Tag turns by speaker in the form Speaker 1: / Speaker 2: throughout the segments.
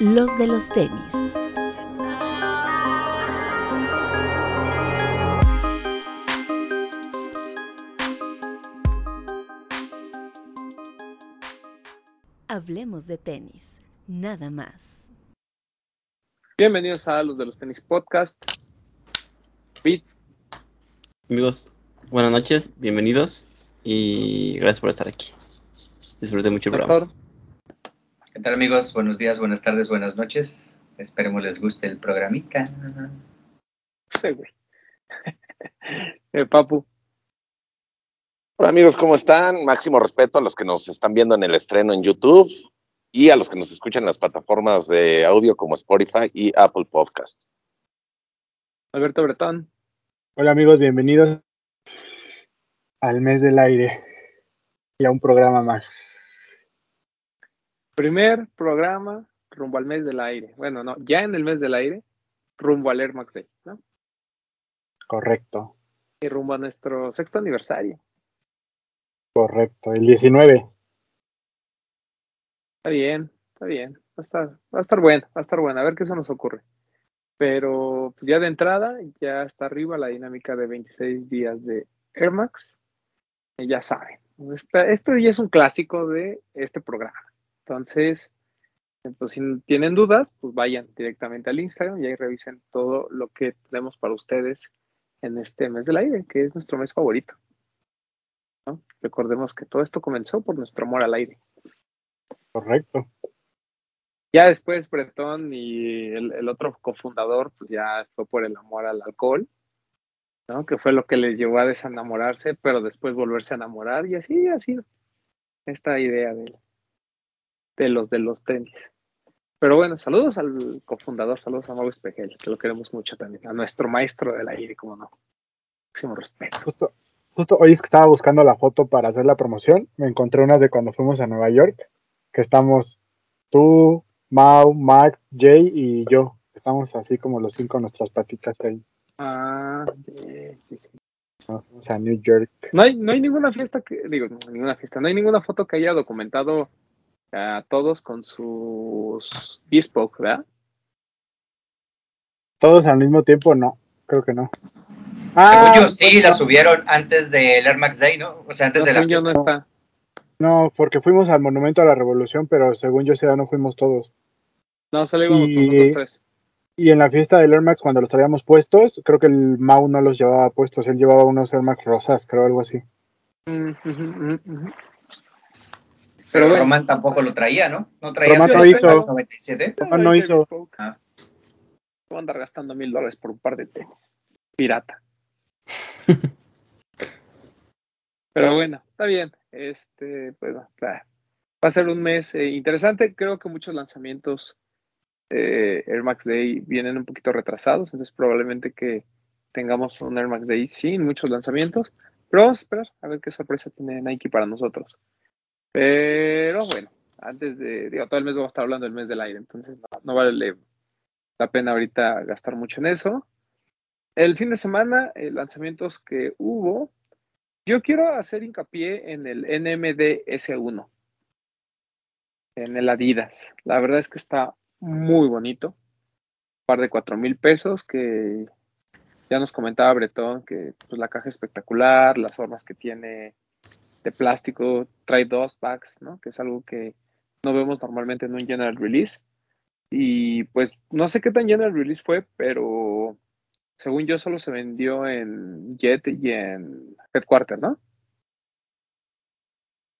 Speaker 1: los de los tenis. Hablemos de tenis, nada más.
Speaker 2: Bienvenidos a los de los tenis podcast. Pete,
Speaker 3: Amigos, buenas noches, bienvenidos y gracias por estar aquí. Disfruté mucho el programa.
Speaker 4: ¿Qué tal amigos? Buenos días, buenas tardes, buenas noches. Esperemos les guste el programita.
Speaker 2: sí, güey. Eh, Papu,
Speaker 5: Hola amigos, ¿cómo están? Máximo respeto a los que nos están viendo en el estreno en YouTube y a los que nos escuchan en las plataformas de audio como Spotify y Apple Podcast.
Speaker 2: Alberto Bretón,
Speaker 6: Hola amigos, bienvenidos al mes del aire y a un programa más.
Speaker 2: Primer programa rumbo al mes del aire. Bueno, no, ya en el mes del aire, rumbo al Air Max Day, ¿no?
Speaker 6: Correcto,
Speaker 2: Y rumbo a nuestro sexto aniversario.
Speaker 6: correcto. El 19.
Speaker 2: Está bien, está bien. Va a estar, va a estar bueno, va a estar bueno. A ver qué se nos ocurre. Pero pues, ya de entrada, ya está arriba la dinámica de 26 días de Air Max. Y ya saben, esta- esto ya es un clásico de este programa. Entonces, eh, pues si tienen dudas, pues vayan directamente al Instagram y ahí revisen todo lo que tenemos para ustedes en este mes del aire, que es nuestro mes favorito. ¿no? Recordemos que todo esto comenzó por nuestro amor al aire.
Speaker 6: Correcto.
Speaker 2: Ya después Bretón y el, el otro cofundador, pues ya fue por el amor al alcohol, ¿no? Que fue lo que les llevó a desenamorarse, pero después volverse a enamorar y así ha sido esta idea de, de los de los tenis. Pero bueno, saludos al cofundador, saludos a Mau Espejel, que lo queremos mucho también, a nuestro maestro del aire, como no. Máximo respeto.
Speaker 6: Justo, justo hoy es que estaba buscando la foto para hacer la promoción. Me encontré una de cuando fuimos a Nueva York, que estamos tú, Mau, Max, Jay y yo. Estamos así como los cinco nuestras patitas ahí.
Speaker 2: Ah, sí, sí.
Speaker 6: O sea, New York.
Speaker 2: No hay, no hay ninguna fiesta que, digo, no, ninguna fiesta, no hay ninguna foto que haya documentado a todos con sus bespoke, ¿verdad?
Speaker 6: Todos al mismo tiempo, no. Creo que no.
Speaker 4: Según
Speaker 6: Ah,
Speaker 4: yo, sí, la subieron antes del Air Max Day, ¿no? O sea, antes
Speaker 2: No,
Speaker 4: de la
Speaker 2: según yo no
Speaker 4: fiesta.
Speaker 2: está.
Speaker 6: no, porque fuimos al Monumento a la Revolución, pero según yo ese día no fuimos todos.
Speaker 2: No, solo íbamos
Speaker 6: Y-
Speaker 2: nosotros tres.
Speaker 6: Y en la fiesta del Air Max, cuando los traíamos puestos, creo que el Mau no los llevaba puestos, él llevaba unos Air Max rosas, creo, algo así.
Speaker 2: Mm, ujú, ujú, ujú.
Speaker 4: Pero
Speaker 2: bueno.
Speaker 4: Roman tampoco lo traía, ¿no? No traía
Speaker 6: Román
Speaker 2: no hizo.
Speaker 4: Air Max 97.
Speaker 6: No, hizo.
Speaker 4: Ah.
Speaker 2: Voy a andar gastando mil dólares por un par de tenis. Pirata. Pero bueno, está bien. Este, pues va va a ser un mes eh, interesante. Creo que muchos lanzamientos eh, Air Max Day vienen un poquito retrasados, entonces probablemente que tengamos un Air Max Day sin muchos lanzamientos. Pero vamos a esperar a ver qué sorpresa tiene Nike para nosotros. Pero bueno, antes de, digo, todo el mes vamos a estar hablando del mes del aire, entonces no, vale la pena ahorita gastar mucho en eso. El fin de semana, eh, lanzamientos que hubo, yo quiero hacer hincapié en el NMD S1, en el Adidas. La verdad es que está muy bonito. Un par de cuatro mil pesos que ya nos comentaba Bretón que pues, la caja es espectacular, las formas que tiene de plástico, trae dos packs, ¿no? Que es algo que no vemos normalmente en un general release. Y pues no sé qué tan general release fue, pero según yo solo se vendió en Jet y en Headquarter, ¿no?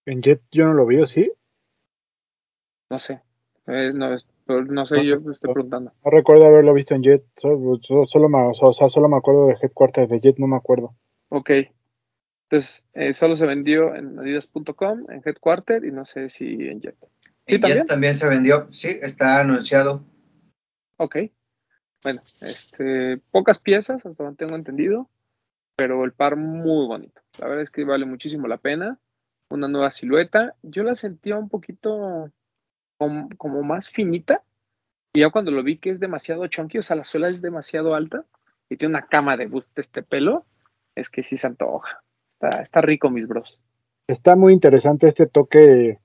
Speaker 6: En Jet yo no lo vi, ¿o ¿sí?
Speaker 2: No sé. Eh, no, es- no sé, yo me estoy preguntando.
Speaker 6: No recuerdo haberlo visto en Jet, solo, solo, me, o sea, solo me acuerdo de Headquarters de Jet, no me acuerdo.
Speaker 2: Ok. Entonces, eh, solo se vendió en adidas.com, en Headquarter y no sé si en Jet. ¿Sí,
Speaker 4: Y
Speaker 2: también?
Speaker 4: ya también se vendió. Sí, está anunciado.
Speaker 2: Ok. Bueno, este, pocas piezas, hasta donde tengo entendido, pero el par muy bonito. La verdad es que vale muchísimo la pena. Una nueva silueta. Yo la sentía un poquito como, como más finita. Y ya cuando lo vi que es demasiado chunky, o sea, la suela es demasiado alta y tiene una cama de boost de este pelo, es que sí se antoja. Está, está rico, mis bros.
Speaker 6: Está muy interesante este toque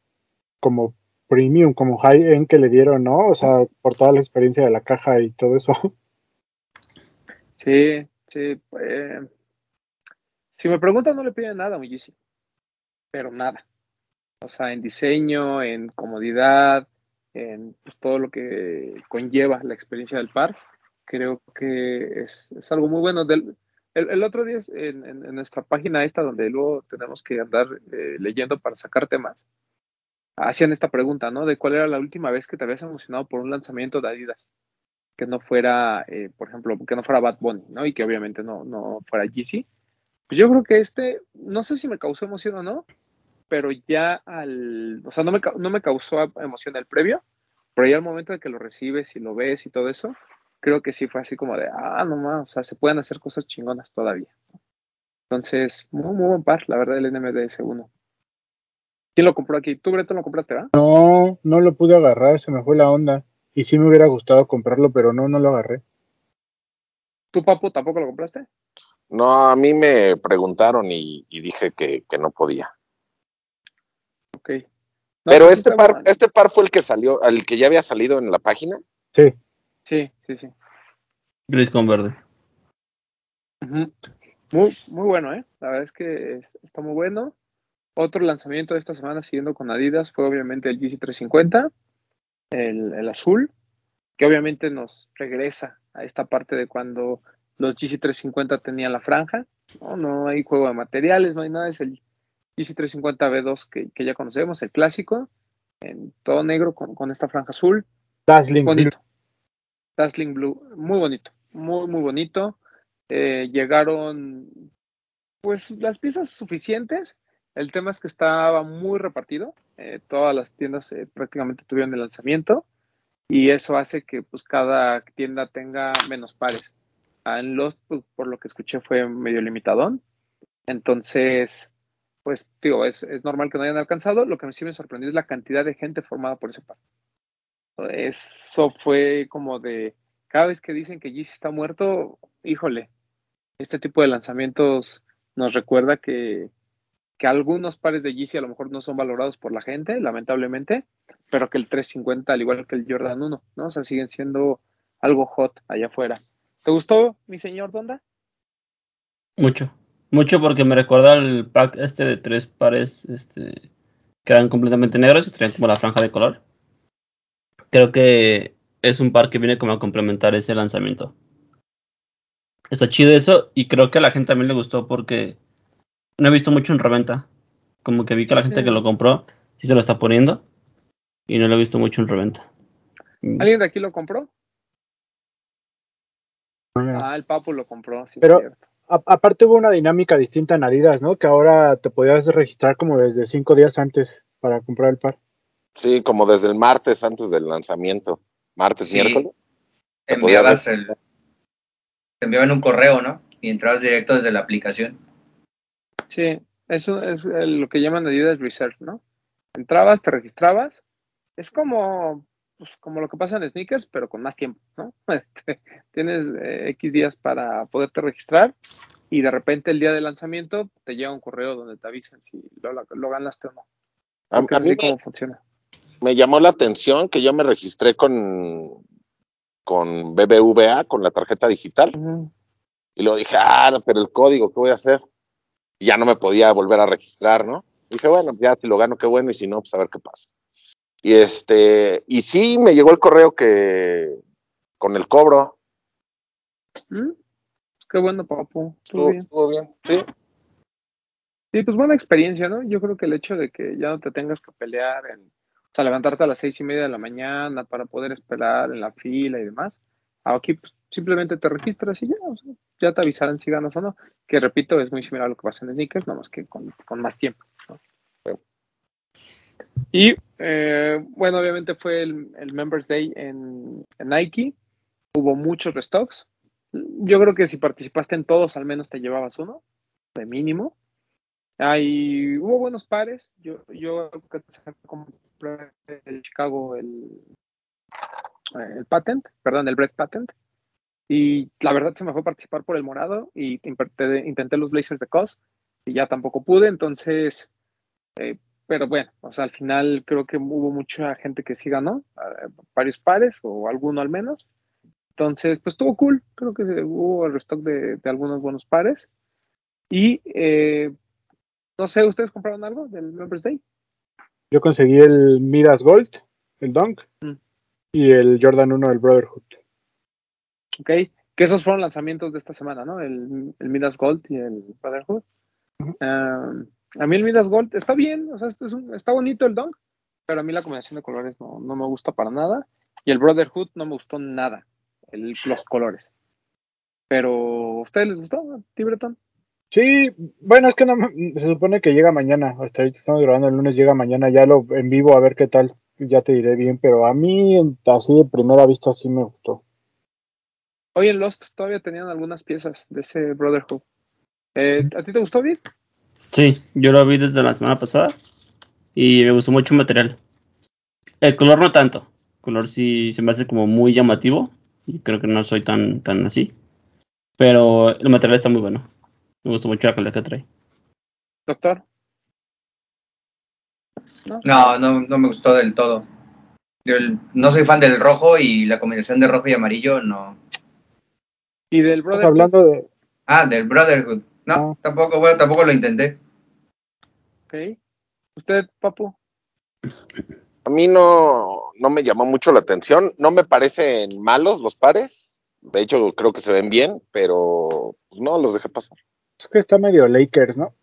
Speaker 6: como premium, como high-end que le dieron, ¿no? O sea, por toda la experiencia de la caja y todo eso.
Speaker 2: Sí, sí. Eh, si me preguntan, no le piden nada muchísimo, pero nada. O sea, en diseño, en comodidad, en pues, todo lo que conlleva la experiencia del par, creo que es, algo muy bueno. Del, el, otro día en, nuestra página esta, donde luego tenemos que andar eh, leyendo para sacar temas, hacían esta pregunta, ¿no? De cuál era la última vez que te habías emocionado por un lanzamiento de Adidas. Que no fuera, eh, por ejemplo, que no fuera Bad Bunny, ¿no? Y que obviamente no, no fuera Yeezy. Pues yo creo que este, no sé si me causó emoción o no, pero ya al, o sea, no me, no me causó emoción el previo, pero ya al momento de que lo recibes y lo ves y todo eso, creo que sí fue así como de, ah, no más, o sea, se pueden hacer cosas chingonas todavía. Entonces, muy, muy buen par, la verdad, el NMDS 1. ¿Quién lo compró aquí? ¿Tú, Breton, lo compraste, verdad?
Speaker 6: No, no lo pude agarrar, se me fue la onda. Y sí me hubiera gustado comprarlo, pero no, no lo agarré.
Speaker 2: ¿Tú, Papu, tampoco lo compraste?
Speaker 5: No, a mí me preguntaron y, dije que, no podía.
Speaker 2: Ok.
Speaker 5: pero pues este par, este par fue el que salió, el que ya había salido en la página.
Speaker 6: Sí.
Speaker 2: Sí, sí, sí.
Speaker 3: Gris con verde.
Speaker 2: Muy, muy bueno, ¿eh? La verdad es que está muy bueno. Otro lanzamiento de esta semana siguiendo con Adidas fue obviamente el GC350, el, el azul, que obviamente nos regresa a esta parte de cuando los GC350 tenían la franja. No, no hay juego de materiales, no hay nada. Es el GC350 B2 que, ya conocemos, el clásico, en todo negro con, esta franja azul.
Speaker 6: Dazzling
Speaker 2: bonito. Dazzling Blue, muy bonito, muy, muy bonito. Eh, llegaron, pues, las piezas suficientes. El tema es que estaba muy repartido. Eh, todas las tiendas eh, prácticamente tuvieron el lanzamiento y eso hace que pues cada tienda tenga menos pares. Ah, en Lost, pues, por lo que escuché, fue medio limitadón. Entonces, pues digo, es, normal que no hayan alcanzado. Lo que sí me sorprendió es la cantidad de gente formada por ese par. Eso fue como de, cada vez que dicen que Yeezy está muerto, híjole, este tipo de lanzamientos nos recuerda que, que algunos pares de Yeezy a lo mejor no son valorados por la gente, lamentablemente, pero que el 350, al igual que el Jordan 1, ¿no? O sea, siguen siendo algo hot allá afuera. ¿Te gustó, mi señor Donda?
Speaker 3: Mucho, mucho porque me recuerda el pack este de tres pares este, que eran completamente negros y tenían como la franja de color. Creo que es un par que viene como a complementar ese lanzamiento. Está chido eso y creo que a la gente también le gustó porque no he visto mucho en reventa. Como que vi que la gente que lo compró sí se lo está poniendo y no lo he visto mucho en reventa.
Speaker 2: ¿Alguien de aquí lo compró? Ah, el Papu lo compró, sí.
Speaker 6: Pero aparte hubo una dinámica distinta en Adidas, ¿no? Que ahora te podías registrar como desde cinco días antes para comprar el par.
Speaker 5: Sí, como desde el martes antes del lanzamiento. Martes, miércoles.
Speaker 4: Enviabas el, te enviaban un correo, ¿no? Y entrabas directo desde la aplicación.
Speaker 2: Sí, eso es lo que llaman Adidas Research, ¿no? Entrabas, te registrabas. Es como pues, como lo que pasa en sneakers, pero con más tiempo, ¿no? Este, tienes eh, X días para poderte registrar y de repente el día de lanzamiento te llega un correo donde te avisan si lo, ganaste o no.
Speaker 5: A, mí cómo funciona. Me llamó la atención que yo me registré con, con BBVA, con la tarjeta digital. Y luego dije, ah, pero el código, ¿qué voy a hacer? Y ya no me podía volver a registrar, ¿no? dije, bueno, ya si lo gano, qué bueno, y si no, pues a ver qué pasa. Y este, y sí me llegó el correo que con el cobro.
Speaker 2: Mm, qué bueno, papu.
Speaker 5: Estuvo, bien. Estuvo bien, sí.
Speaker 2: Sí, pues buena experiencia, ¿no? Yo creo que el hecho de que ya no te tengas que pelear, en, o sea, levantarte a las seis y media de la mañana para poder esperar en la fila y demás, aquí pues, simplemente te registras y ya, ya te avisarán si ganas o no. Que repito, es muy similar a lo que pasa en sneakers, nada más que con, más tiempo. Y eh, bueno, obviamente fue el, Members Day en, Nike. Hubo muchos restocks. Yo creo que si participaste en todos, al menos te llevabas uno, de mínimo. Hay, hubo buenos pares. Yo, yo el Chicago, el, el patent, perdón, el Bread Patent. Y la verdad se me fue participar por el morado y intenté, intenté los Blazers de COS y ya tampoco pude. Entonces, eh, pero bueno, o sea, al final creo que hubo mucha gente que sí ganó, varios pares o alguno al menos. Entonces, pues estuvo cool, creo que hubo el restock de, algunos buenos pares. Y eh, no sé, ¿ustedes compraron algo del Members Day?
Speaker 6: Yo conseguí el Midas Gold, el Dunk, mm. y el Jordan 1 del Brotherhood.
Speaker 2: Ok, que esos fueron lanzamientos de esta semana, ¿no? El, el Midas Gold y el Brotherhood. A mí el Midas Gold está bien, o sea, está bonito el Dunk, pero a mí la combinación de colores no, me gusta para nada. Y el Brotherhood no me gustó nada, los colores. Pero, ¿a ustedes les gustó, Tibreton?
Speaker 6: Sí, bueno, es que no, se supone que llega mañana. Hasta ahorita estamos grabando el lunes, llega mañana ya lo en vivo a ver qué tal. Ya te diré bien, pero a mí, así de primera vista, sí me gustó.
Speaker 2: Hoy en Lost todavía tenían algunas piezas de ese Brotherhood. Eh, ¿A ti te gustó bien?
Speaker 3: Sí, yo lo vi desde la semana pasada y me gustó mucho el material. El color no tanto, el color sí se me hace como muy llamativo y creo que no soy tan, tan así. Pero el material está muy bueno. Me gustó mucho la calidad que trae.
Speaker 2: Doctor.
Speaker 4: No, no, no, me gustó del todo. Yo no soy fan del rojo y la combinación de rojo y amarillo no.
Speaker 2: ¿Y del
Speaker 6: Brotherhood? Hablando de...
Speaker 4: Ah, del Brotherhood. No, ah. tampoco, bueno, tampoco lo intenté.
Speaker 2: ¿Usted, Papu?
Speaker 5: A mí no, no me llamó mucho la atención. No me parecen malos los pares. De hecho, creo que se ven bien, pero pues, no los dejé pasar.
Speaker 6: Es que está medio Lakers, ¿no?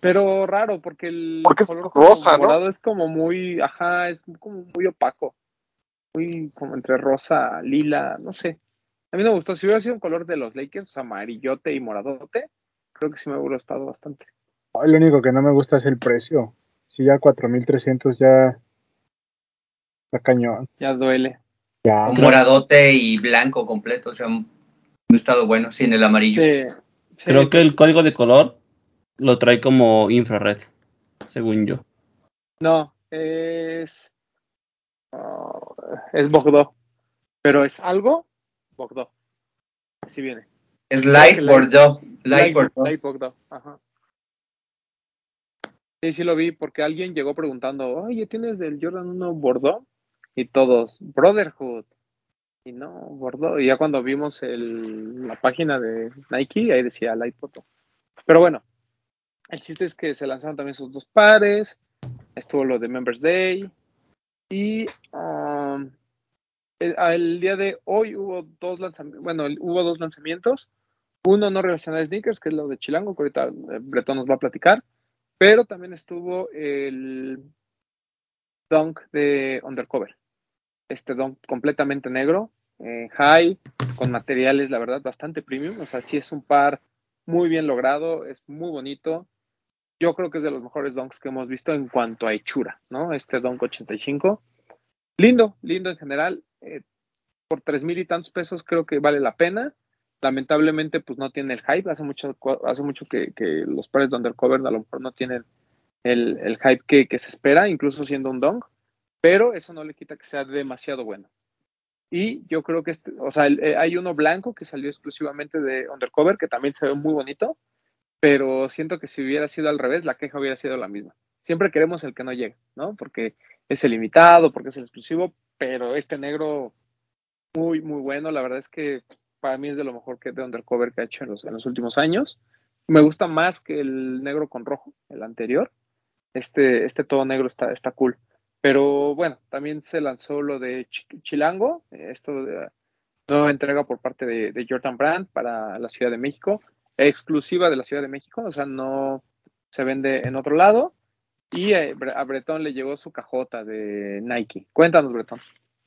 Speaker 2: Pero raro, porque el
Speaker 5: porque es rosa, morado
Speaker 2: es como muy, ajá, es como muy opaco. Muy como entre rosa, lila, no sé. A mí no me gustó. Si hubiera sido un color de los Lakers, amarillote y moradote, creo que sí me hubiera gustado bastante
Speaker 6: lo único que no me gusta es el precio. Si ya 4300 ya está cañón.
Speaker 2: Ya duele.
Speaker 4: Ya. moradote y blanco completo, o sea, ha estado bueno, sin el amarillo.
Speaker 3: Creo que el código de color lo trae como infrared, según yo.
Speaker 2: No, es. Oh, es Bordeaux. Pero es algo Bordeaux. Así viene.
Speaker 4: Es Light Bordeaux.
Speaker 2: Light, Bordeaux. Light Bordeaux. Ajá. Sí, sí lo vi, porque alguien llegó preguntando, oye, ¿tienes del Jordan 1 Bordeaux? Y todos, Brotherhood. Y no, Bordeaux. Y ya cuando vimos el, la página de Nike, ahí decía Light Photo. Pero bueno, el chiste es que se lanzaron también sus dos pares. Estuvo lo de Members Day. Y um, el, día de hoy hubo dos lanzamientos. Bueno, hubo dos lanzamientos. Uno no relacionado a sneakers, que es lo de Chilango, que ahorita eh, Bretón nos va a platicar. Pero también estuvo el Dunk de Undercover. Este Dunk completamente negro, eh, high, con materiales, la verdad, bastante premium. O sea, sí es un par muy bien logrado, es muy bonito. Yo creo que es de los mejores donks que hemos visto en cuanto a hechura, ¿no? Este Dunk 85. Lindo, lindo en general. Eh, por tres mil y tantos pesos creo que vale la pena lamentablemente pues no tiene el hype, hace mucho, hace mucho que, los pares de undercover a lo mejor no tienen el, hype que, se espera, incluso siendo un dong, pero eso no le quita que sea demasiado bueno. Y yo creo que, este, o sea, eh, hay uno blanco que salió exclusivamente de undercover, que también se ve muy bonito, pero siento que si hubiera sido al revés, la queja hubiera sido la misma. Siempre queremos el que no llega, ¿no? Porque es el limitado, porque es el exclusivo, pero este negro muy, muy bueno, la verdad es que para mí es de lo mejor que de Undercover que ha hecho en los, últimos años. Me gusta más que el negro con rojo, el anterior. Este, este todo negro está, está cool. Pero bueno, también se lanzó lo de Chilango, esto de nueva entrega por parte de, Jordan Brand para la Ciudad de México, exclusiva de la Ciudad de México, o sea, no se vende en otro lado. Y a Bretón le llegó su cajota de Nike. Cuéntanos, Bretón.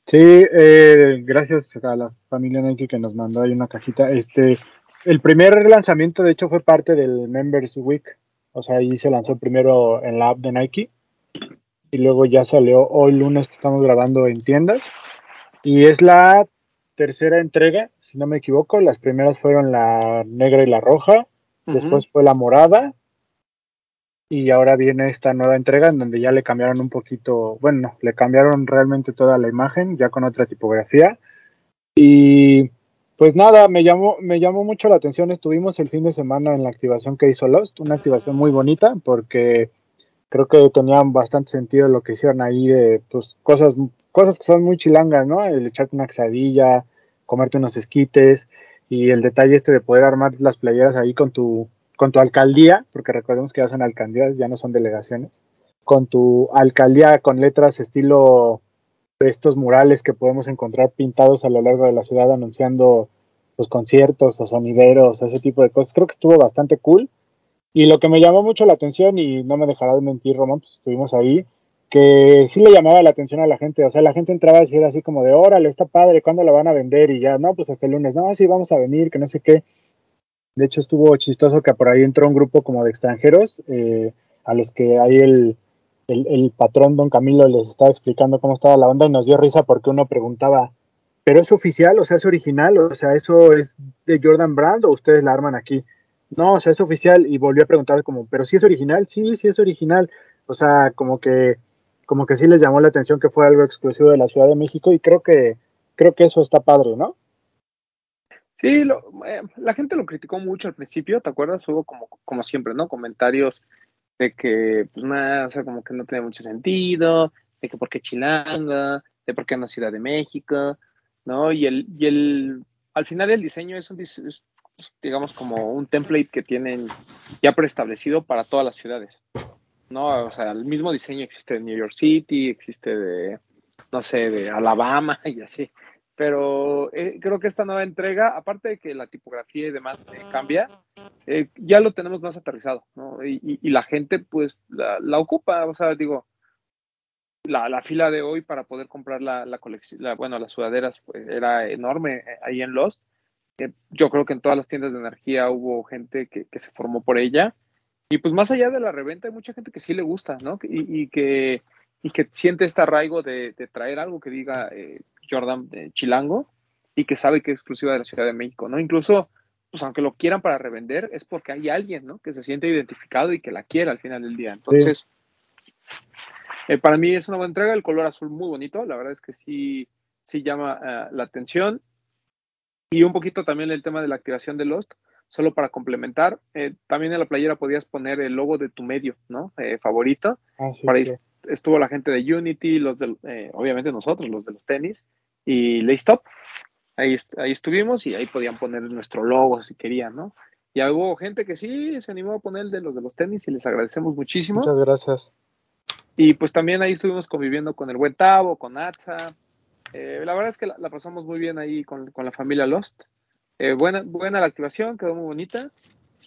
Speaker 6: Sí, eh, gracias a la familia Nike que nos mandó ahí una cajita. Este, el primer lanzamiento, de hecho, fue parte del Members Week. O sea, ahí se lanzó primero en la app de Nike y luego ya salió hoy lunes que estamos grabando en tiendas. Y es la tercera entrega, si no me equivoco. Las primeras fueron la negra y la roja, después fue la morada y ahora viene esta nueva entrega en donde ya le cambiaron un poquito, bueno, le cambiaron realmente toda la imagen, ya con otra tipografía. Y pues nada, me llamó, me llamó mucho la atención. Estuvimos el fin de semana en la activación que hizo Lost, una activación muy bonita porque creo que tenían bastante sentido lo que hicieron ahí de pues cosas cosas que son muy chilangas, ¿no? El echarte una quesadilla, comerte unos esquites y el detalle este de poder armar las playeras ahí con tu con tu alcaldía, porque recordemos que ya son alcaldías, ya no son delegaciones, con tu alcaldía con letras estilo estos murales que podemos encontrar pintados a lo largo de la ciudad anunciando los conciertos o sonideros, ese tipo de cosas. Creo que estuvo bastante cool. Y lo que me llamó mucho la atención, y no me dejará de mentir, Román, pues estuvimos ahí, que sí le llamaba la atención a la gente. O sea, la gente entraba a decir así como de, órale, está padre, ¿cuándo la van a vender? Y ya, no, pues hasta el lunes, no, sí, vamos a venir, que no sé qué. De hecho, estuvo chistoso que por ahí entró un grupo como de extranjeros, eh, a los que ahí el, el, patrón don Camilo les estaba explicando cómo estaba la onda y nos dio risa porque uno preguntaba, ¿pero es oficial? O sea, ¿es original? O sea, ¿eso es de Jordan Brand o ustedes la arman aquí? No, o sea, es oficial y volvió a preguntar como, ¿pero sí es original? Sí, sí es original. O sea, como que, como que sí les llamó la atención que fue algo exclusivo de la Ciudad de México y creo que, creo que eso está padre, ¿no?
Speaker 2: Sí, eh, la gente lo criticó mucho al principio, ¿te acuerdas? Hubo como, como siempre, ¿no? Comentarios de que, pues nada, o sea, como que no tiene mucho sentido, de que por qué Chilanga, de por qué no Ciudad de México, ¿no? Y el, y el, al final el diseño es, un, digamos, como un template que tienen ya preestablecido para todas las ciudades, ¿no? O sea, el mismo diseño existe en New York City, existe de, no sé, de Alabama y así pero eh, creo que esta nueva entrega, aparte de que la tipografía y demás eh, cambia, eh, ya lo tenemos más aterrizado, ¿no? Y, la gente, pues, la, ocupa, o sea, digo, la, fila de hoy para poder comprar la, colección, bueno, las sudaderas, pues, era enorme ahí en Lost. Yo creo que en todas las tiendas de energía hubo gente que, se formó por ella. Y pues más allá de la reventa, hay mucha gente que sí le gusta, ¿no? Y, que, y que siente este arraigo de, de traer algo que diga Jordan de Chilango y que sabe que es exclusiva de la Ciudad de México, ¿no? Incluso, pues aunque lo quieran para revender, es porque hay alguien, ¿no? Que se siente identificado y que la quiera al final del día. Entonces, eh, para mí es una buena entrega, el color azul muy bonito, la verdad es que sí, sí llama eh, la atención. Y un poquito también el tema de la activación de Lost, solo para complementar, eh, también en la playera podías poner el logo de tu medio, ¿no? favorito. Ah, para estuvo la gente de Unity, los de, eh, obviamente nosotros, los de los tenis, y Laystop. Ahí, ahí estuvimos y ahí podían poner nuestro logo si querían, ¿no? Y hubo gente que sí se animó a poner el de los de los tenis y les agradecemos muchísimo.
Speaker 6: Muchas gracias.
Speaker 2: Y pues también ahí estuvimos conviviendo con el buen Tavo, con Atza. Eh, la verdad es que la, pasamos muy bien ahí con, con la familia Lost. Eh, buena, buena la activación, quedó muy bonita.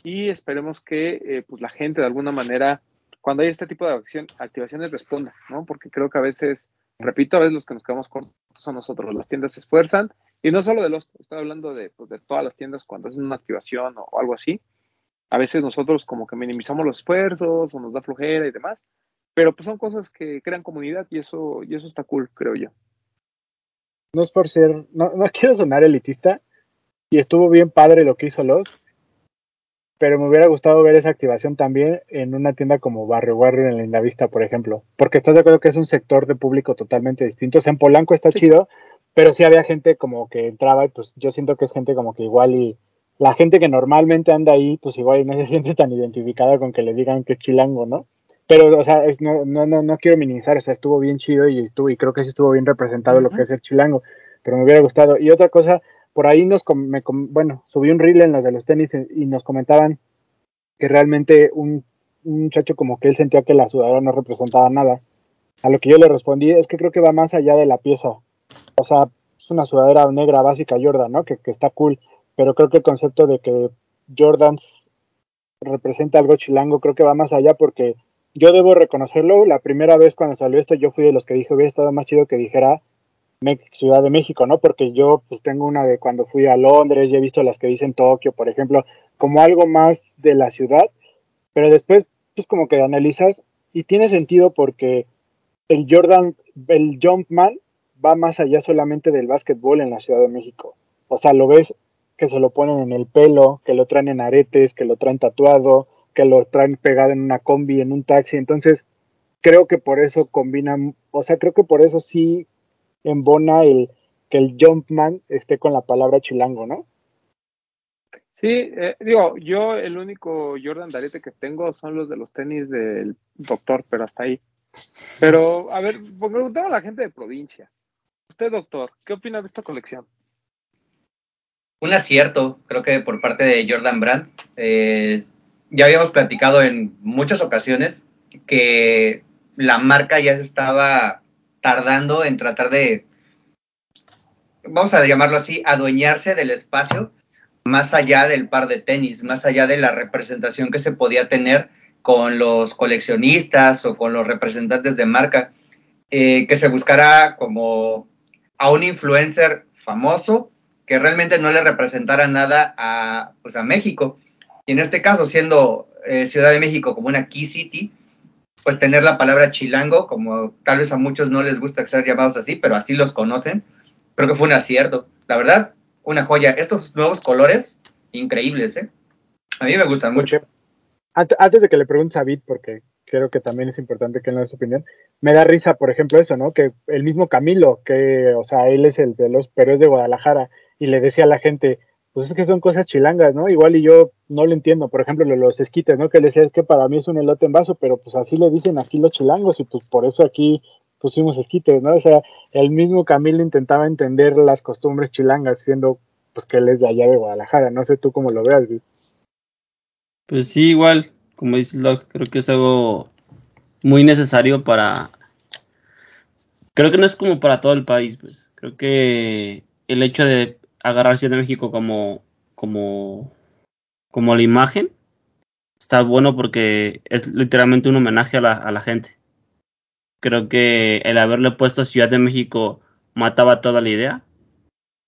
Speaker 2: Y esperemos que pues la gente de alguna manera cuando hay este tipo de activaciones responda, ¿no? Porque creo que a veces, repito, a veces los que nos quedamos cortos son nosotros, las tiendas se esfuerzan, y no solo de los, estoy hablando de, pues, de todas las tiendas cuando hacen una activación o, algo así, a veces nosotros como que minimizamos los esfuerzos o nos da flojera y demás, pero pues son cosas que crean comunidad y eso, y eso está cool, creo yo.
Speaker 6: No es por ser, no, no quiero sonar elitista, y estuvo bien padre lo que hizo Los, pero me hubiera gustado ver esa activación también en una tienda como Barrio Barrio en la Vista, por ejemplo, porque estás de acuerdo que es un sector de público totalmente distinto. O sea, en Polanco está chido, pero sí había gente como que entraba y pues yo siento que es gente como que igual y la gente que normalmente anda ahí, pues igual no se siente tan identificada con que le digan que es chilango, ¿no? Pero, o sea, es, no, no, no, no quiero minimizar, o sea, estuvo bien chido y estuvo, y creo que sí estuvo bien representado lo que es el chilango, pero me hubiera gustado. Y otra cosa, por ahí nos, me, bueno, subí un reel en los de los tenis y nos comentaban que realmente un, muchacho como que él sentía que la sudadera no representaba nada. A lo que yo le respondí es que creo que va más allá de la pieza. O sea, es una sudadera negra básica Jordan, ¿no? Que, que está cool. Pero creo que el concepto de que Jordan representa algo chilango, creo que va más allá porque yo debo reconocerlo. La primera vez cuando salió esto, yo fui de los que dije, hubiera estado más chido que dijera Ciudad de México, ¿no? Porque yo pues tengo una de cuando fui a Londres y he visto las que dicen Tokio, por ejemplo, como algo más de la ciudad, pero después pues como que analizas y tiene sentido porque el Jordan, el Jumpman va más allá solamente del básquetbol en la Ciudad de México. O sea, lo ves que se lo ponen en el pelo, que lo traen en aretes, que lo traen tatuado, que lo traen pegado en una combi, en un taxi. Entonces, creo que por eso combinan, o sea, creo que por eso sí embona el que el Jumpman esté con la palabra chilango, ¿no?
Speaker 2: Sí, eh, digo, yo el único Jordan Darete que tengo son los de los tenis del doctor, pero hasta ahí. Pero, a ver, pues preguntaba a la gente de provincia. Usted, doctor, ¿qué opina de esta colección?
Speaker 4: Un acierto, creo que por parte de Jordan Brandt. Eh, ya habíamos platicado en muchas ocasiones que la marca ya se estaba tardando en tratar de, vamos a llamarlo así, adueñarse del espacio más allá del par de tenis, más allá de la representación que se podía tener con los coleccionistas o con los representantes de marca, eh, que se buscara como a un influencer famoso que realmente no le representara nada a, pues a México. Y en este caso, siendo eh, Ciudad de México como una key city, pues tener la palabra chilango, como tal vez a muchos no les gusta ser llamados así, pero así los conocen, creo que fue un acierto. La verdad, una joya. Estos nuevos colores, increíbles, ¿eh? A mí me gustan mucho.
Speaker 6: Antes de que le preguntes a Vid, porque creo que también es importante que él dé su opinión, me da risa, por ejemplo, eso, ¿no? Que el mismo Camilo, que, o sea, él es el de los es de Guadalajara, y le decía a la gente, pues es que son cosas chilangas, ¿no? Igual y yo no lo entiendo, por ejemplo, los esquites, ¿no? Que le decía que para mí es un elote en vaso, pero pues así le dicen aquí los chilangos, y pues por eso aquí pusimos esquites, ¿no? O sea, el mismo Camilo intentaba entender las costumbres chilangas, siendo pues que él es de allá de Guadalajara. No sé tú cómo lo veas.
Speaker 3: Pues sí, igual, como dice Locke, creo que es algo muy necesario para... Creo que no es como para todo el país, pues. Creo que el hecho de agarrar Ciudad de México como, como, como la imagen está bueno porque es literalmente un homenaje a la, a la gente creo que el haberle puesto Ciudad de México mataba toda la idea.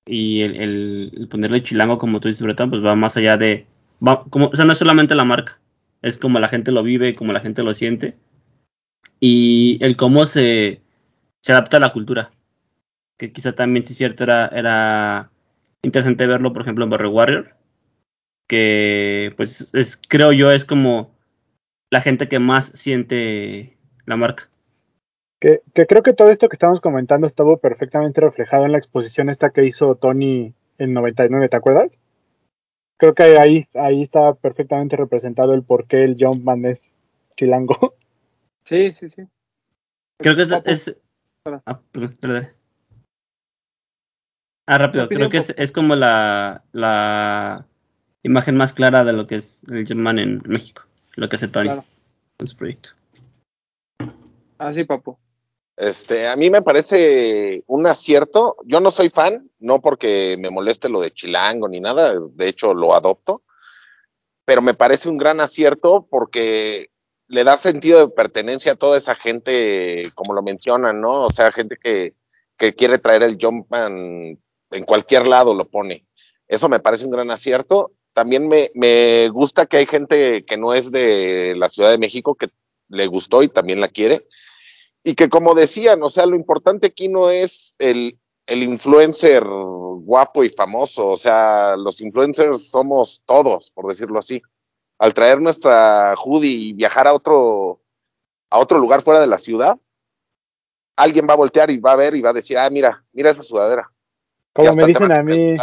Speaker 3: Y el, ponerle chilango, como tú dices, todo, pues va más allá de. como, o sea, no es solamente la marca, es como la gente lo vive, como la gente lo siente. Y el cómo se, se adapta a la cultura. Que quizá también, si es cierto, era, era interesante verlo, por ejemplo, en Barrio Warrior. Que, pues, es, creo yo, es como la gente que más siente la marca.
Speaker 6: Que, creo que todo esto que estamos comentando estuvo perfectamente reflejado en la exposición esta que hizo Tony en 99, ¿te acuerdas? Creo que ahí, ahí está perfectamente representado el por qué el Jumpman es chilango.
Speaker 2: Sí, sí, sí.
Speaker 3: Creo que es... Ah, perdón, Ah, rápido, creo que es, es como la, la imagen más clara de lo que es el Jumpman en México, lo que hace Tony en su proyecto.
Speaker 2: Ah, sí, papu.
Speaker 5: Este, a mí me parece un acierto. Yo no soy fan, no porque me moleste lo de Chilango ni nada, de hecho lo adopto, pero me parece un gran acierto porque le da sentido de pertenencia a toda esa gente, como lo mencionan, ¿no? O sea, gente que, que quiere traer el Jumpman en cualquier lado lo pone. Eso me parece un gran acierto. También me, me gusta que hay gente que no es de la Ciudad de México que le gustó y también la quiere y que como decían, o sea, lo importante aquí no es el, el influencer guapo y famoso, o sea, los influencers somos todos, por decirlo así. Al traer nuestra hoodie y viajar a otro, a otro lugar fuera de la ciudad, alguien va a voltear y va a ver y va a decir, ah, mira, mira esa sudadera.
Speaker 6: Como me dicen a mí,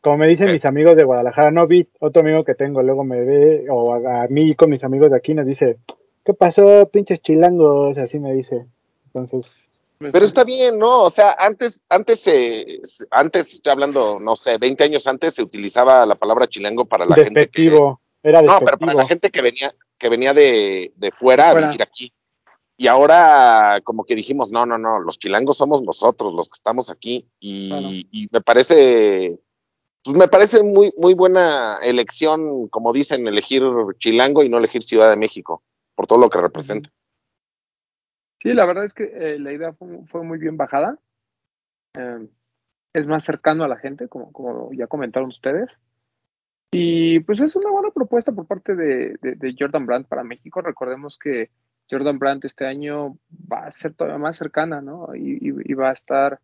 Speaker 6: como me dicen mis amigos de Guadalajara, no vi otro amigo que tengo, luego me ve, o a, a mí con mis amigos de aquí nos dice, ¿qué pasó, pinches chilangos? Así me dice. Entonces.
Speaker 5: Pero está bien, ¿no? O sea, antes, antes, se, antes, estoy hablando, no sé, 20 años antes se utilizaba la palabra chilango para la gente que.
Speaker 6: Era
Speaker 5: no, pero para la gente que venía, que venía de, de fuera, a vivir aquí. Y ahora, como que dijimos, no, no, no, los chilangos somos nosotros, los que estamos aquí. Y, y me parece, pues me parece muy, muy buena elección, como dicen, elegir chilango y no elegir Ciudad de México, por todo lo que representa.
Speaker 2: Sí, la verdad es que eh, la idea fue, muy bien bajada. Em, es más cercano a la gente, como, como ya comentaron ustedes. Y pues es una buena propuesta por parte de, Jordan Brandt para México. Recordemos que Jordan Brandt este año va a ser todavía más cercana, ¿no? Y, va a estar,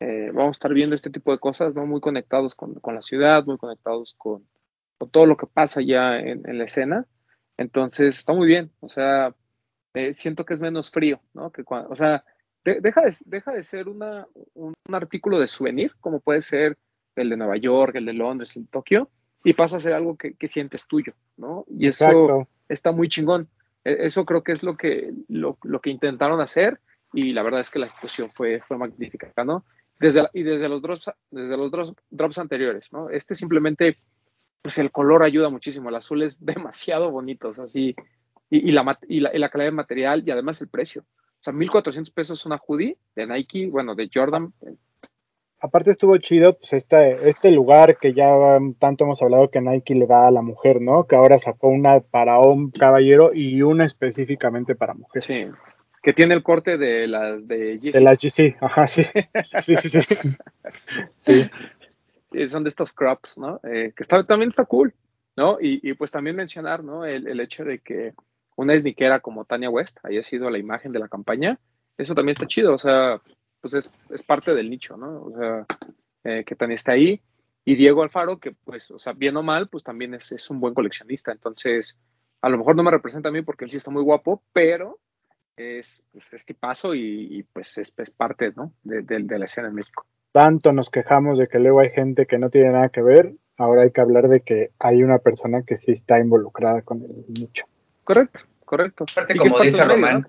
Speaker 2: eh, vamos a estar viendo este tipo de cosas, ¿no? Muy conectados con, la ciudad, muy conectados con, todo lo que pasa ya en, en, la escena. Entonces, está muy bien. O sea, eh, siento que es menos frío, ¿no? Que o sea, deja, de, deja de ser un, artículo de souvenir, como puede ser el de Nueva York, el de Londres, el de Tokio, y pasa a ser algo que, sientes tuyo, ¿no? Y eso está muy chingón. E, eso creo que es lo que, lo, que intentaron hacer y la verdad es que la ejecución fue, fue magnífica, ¿no? Desde, y desde los drops, desde los drops, anteriores, ¿no? Este simplemente, pues el color ayuda muchísimo, el azul es demasiado bonito, así, y, la, y, la, y la calidad de material y además el precio. O sea, 1.400 pesos una hoodie de Nike, bueno, de Jordan,
Speaker 6: aparte estuvo chido, pues este, este lugar que ya tanto hemos hablado que Nike le da a la mujer, ¿no? Que ahora sacó una para un caballero y una específicamente para mujer.
Speaker 2: Sí, que tiene el corte de las de
Speaker 6: GC. De las GC, ajá, sí. sí, sí, sí.
Speaker 2: sí. Son de estos crops, ¿no? Eh, que está, también está cool, ¿no? Y, y pues también mencionar, ¿no? El, el hecho de que una sniquera como Tania West haya sido la imagen de la campaña, eso también está chido, o sea, pues es, es parte del nicho, ¿no? O sea, eh, que también está ahí. Y Diego Alfaro, que pues, o sea, bien o mal, pues también es, es, un buen coleccionista. Entonces, a lo mejor no me representa a mí porque él sí está muy guapo, pero es, pues, es tipazo y, pues es, es, parte, ¿no? De, de, la escena en México.
Speaker 6: Tanto nos quejamos de que luego hay gente que no tiene nada que ver, ahora hay que hablar de que hay una persona que sí está involucrada con el nicho.
Speaker 2: Correcto, correcto.
Speaker 4: Aparte, como dice Román,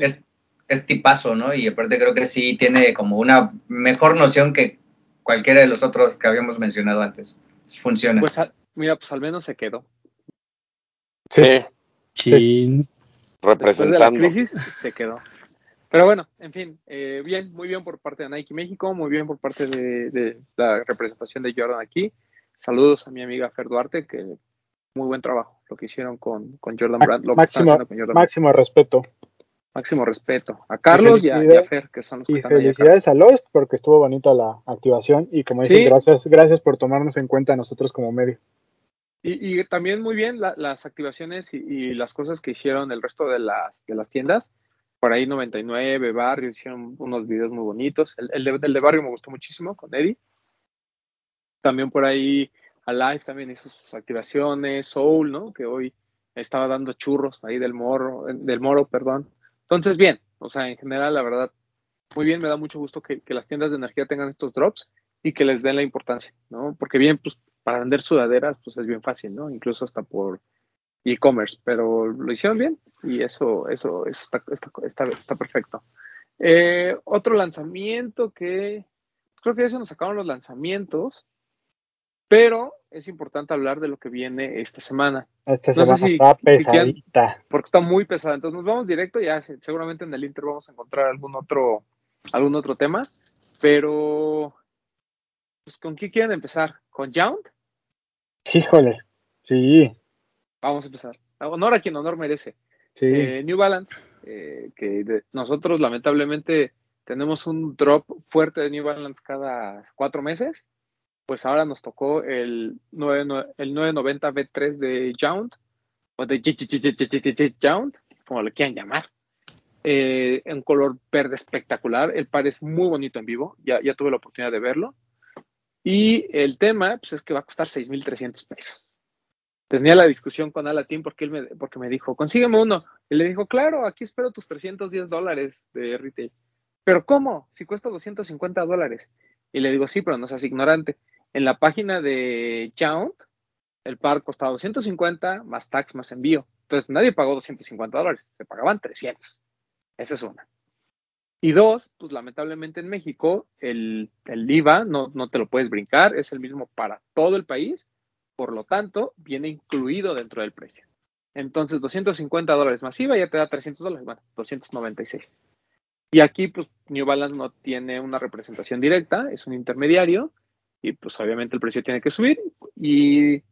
Speaker 4: es, es tipazo, ¿no? Y aparte creo que sí tiene como una mejor noción que cualquiera de los otros que habíamos mencionado antes. Funciona.
Speaker 2: Pues mira, pues al menos se quedó.
Speaker 5: Sí.
Speaker 3: Sí.
Speaker 5: Representando.
Speaker 2: la crisis se quedó. Pero bueno, en fin, eh, bien, muy bien por parte de Nike México, muy bien por parte de, la representación de Jordan aquí. Saludos a mi amiga Fer Duarte, que muy buen trabajo lo que hicieron con, Jordan Brand.
Speaker 6: máximo, máximo respeto.
Speaker 2: Máximo respeto a Carlos y, a, Fer, que son los que
Speaker 6: están felicidades a Lost porque estuvo bonita la activación y como dicen, gracias, gracias por tomarnos en cuenta a nosotros como medio.
Speaker 2: Y, también muy bien las activaciones y, las cosas que hicieron el resto de las, de las tiendas. Por ahí 99, Barrio, hicieron unos videos muy bonitos. El, de, de, Barrio me gustó muchísimo con Eddie. También por ahí Alive también hizo sus activaciones. Soul, ¿no? Que hoy estaba dando churros ahí del moro, del moro, perdón. Entonces, bien, o sea, en general, la verdad, muy bien, me da mucho gusto que, las tiendas de energía tengan estos drops y que les den la importancia, ¿no? Porque bien, pues para vender sudaderas, pues es bien fácil, ¿no? Incluso hasta por e-commerce, pero lo hicieron bien y eso, eso, está, está, está, perfecto. Eh, otro lanzamiento que creo que ya se nos sacaron los lanzamientos, pero es importante hablar de lo que viene esta semana.
Speaker 6: Esta semana está pesadita.
Speaker 2: porque está muy pesada. Entonces nos vamos directo, ya seguramente en el Inter vamos a encontrar algún otro, algún otro tema. Pero, pues, ¿con qué quieren empezar? ¿Con Yount?
Speaker 6: Híjole, sí.
Speaker 2: Vamos a empezar. Honor a quien honor merece.
Speaker 6: Sí.
Speaker 2: Eh, New Balance, eh, que nosotros lamentablemente tenemos un drop fuerte de New Balance cada cuatro meses pues ahora nos tocó el, 9, el 990 V3 de Jount, o de Jount, como lo quieran llamar. Eh, en color verde espectacular. El par es muy bonito en vivo, ya, ya tuve la oportunidad de verlo. Y el tema pues, es que va a costar 6,300 pesos. Tenía la discusión con Alatin porque, él me, porque me dijo, consígueme uno. Y le dijo, claro, aquí espero tus 310 dólares de retail. Pero ¿cómo? Si cuesta 250 dólares. Y le digo, sí, pero no seas ignorante. En la página de Jount, el par costaba 250 más tax más envío. Entonces nadie pagó 250 dólares, se pagaban 300. Esa es una. Y dos, pues lamentablemente en México el, el IVA no, no te lo puedes brincar, es el mismo para todo el país, por lo tanto viene incluido dentro del precio. Entonces 250 dólares más IVA ya te da 300 dólares, bueno, 296. Y aquí pues New Balance no tiene una representación directa, es un intermediario y pues obviamente el precio tiene que subir y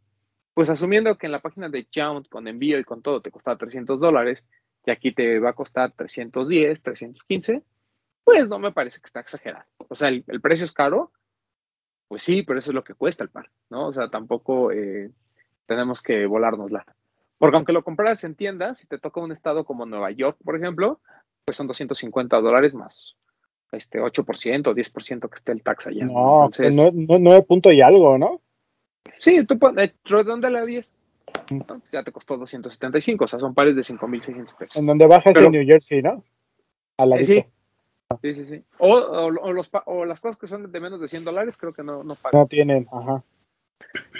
Speaker 2: pues asumiendo que en la página de Jount con envío y con todo te costaba 300 dólares y aquí te va a costar 310, 315, pues no me parece que está exagerado. O sea, el, precio es caro, pues sí, pero eso es lo que cuesta el par, ¿no? O sea, tampoco eh, tenemos que volárnosla. Porque aunque lo compraras en tiendas, si te toca un estado como Nueva York, por ejemplo, pues son 250 dólares más este 8% o 10% que esté el tax allá.
Speaker 6: No, Entonces, no, no, 9 punto y algo, ¿no?
Speaker 2: Sí, tú pones, redondela a 10. Ya te costó 275, o sea, son pares de 5.600 pesos.
Speaker 6: En donde bajas en New Jersey, ¿no?
Speaker 2: A la sí. sí, sí, sí. O, o, o, los, o, las cosas que son de menos de 100 dólares, creo que no, no pagan.
Speaker 6: No tienen, ajá.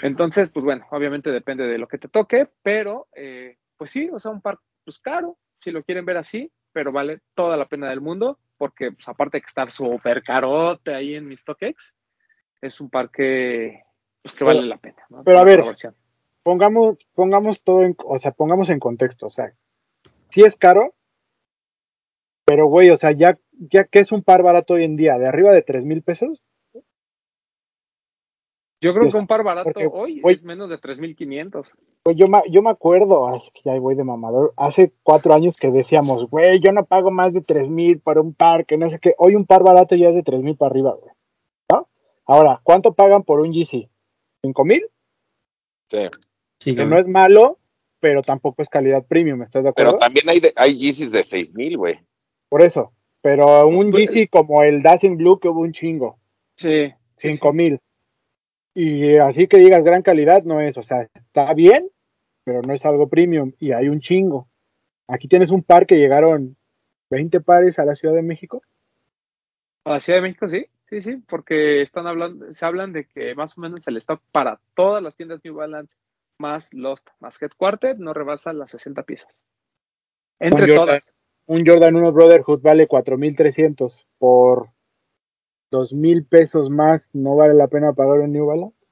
Speaker 2: Entonces, pues bueno, obviamente depende de lo que te toque, pero eh, pues sí, o sea, un par pues caro, si lo quieren ver así, pero vale toda la pena del mundo, porque pues aparte de que está súper carote ahí en mis StockX, es un par que, pues, que vale la pena. ¿no?
Speaker 6: Pero a ver, pongamos, pongamos todo en, o sea, pongamos en contexto, o sea, sí es caro, pero güey, o sea, ya, ya que es un par barato hoy en día, de arriba de tres mil pesos,
Speaker 2: yo creo que un par barato hoy es menos de 3.500.
Speaker 6: Pues yo, yo me acuerdo, así que ya voy de mamador, hace cuatro años que decíamos, güey, yo no pago más de 3.000 para un par, que no sé qué. Hoy un par barato ya es de 3.000 para arriba, güey. ¿No? Ahora, ¿cuánto pagan por un GC? ¿5.000?
Speaker 5: Sí.
Speaker 6: sí. Que no es malo, pero tampoco es calidad premium, ¿estás de acuerdo?
Speaker 5: Pero también hay, de, hay GCs de 6.000, güey.
Speaker 6: Por eso. Pero un pues, GC como el Dancing Blue que hubo un chingo.
Speaker 2: Sí.
Speaker 6: 5.000. Y así que digas gran calidad no es, o sea, está bien, pero no es algo premium y hay un chingo. Aquí tienes un par que llegaron 20 pares a la Ciudad de México.
Speaker 2: A la Ciudad de México, sí, sí, sí, porque están hablando, se hablan de que más o menos el stock para todas las tiendas New Balance más Lost más Headquarter no rebasa las 60 piezas. Entre todas.
Speaker 6: Un Jordan 1 Brotherhood vale 4.300 por dos mil pesos más, ¿no vale la pena pagar un New Balance?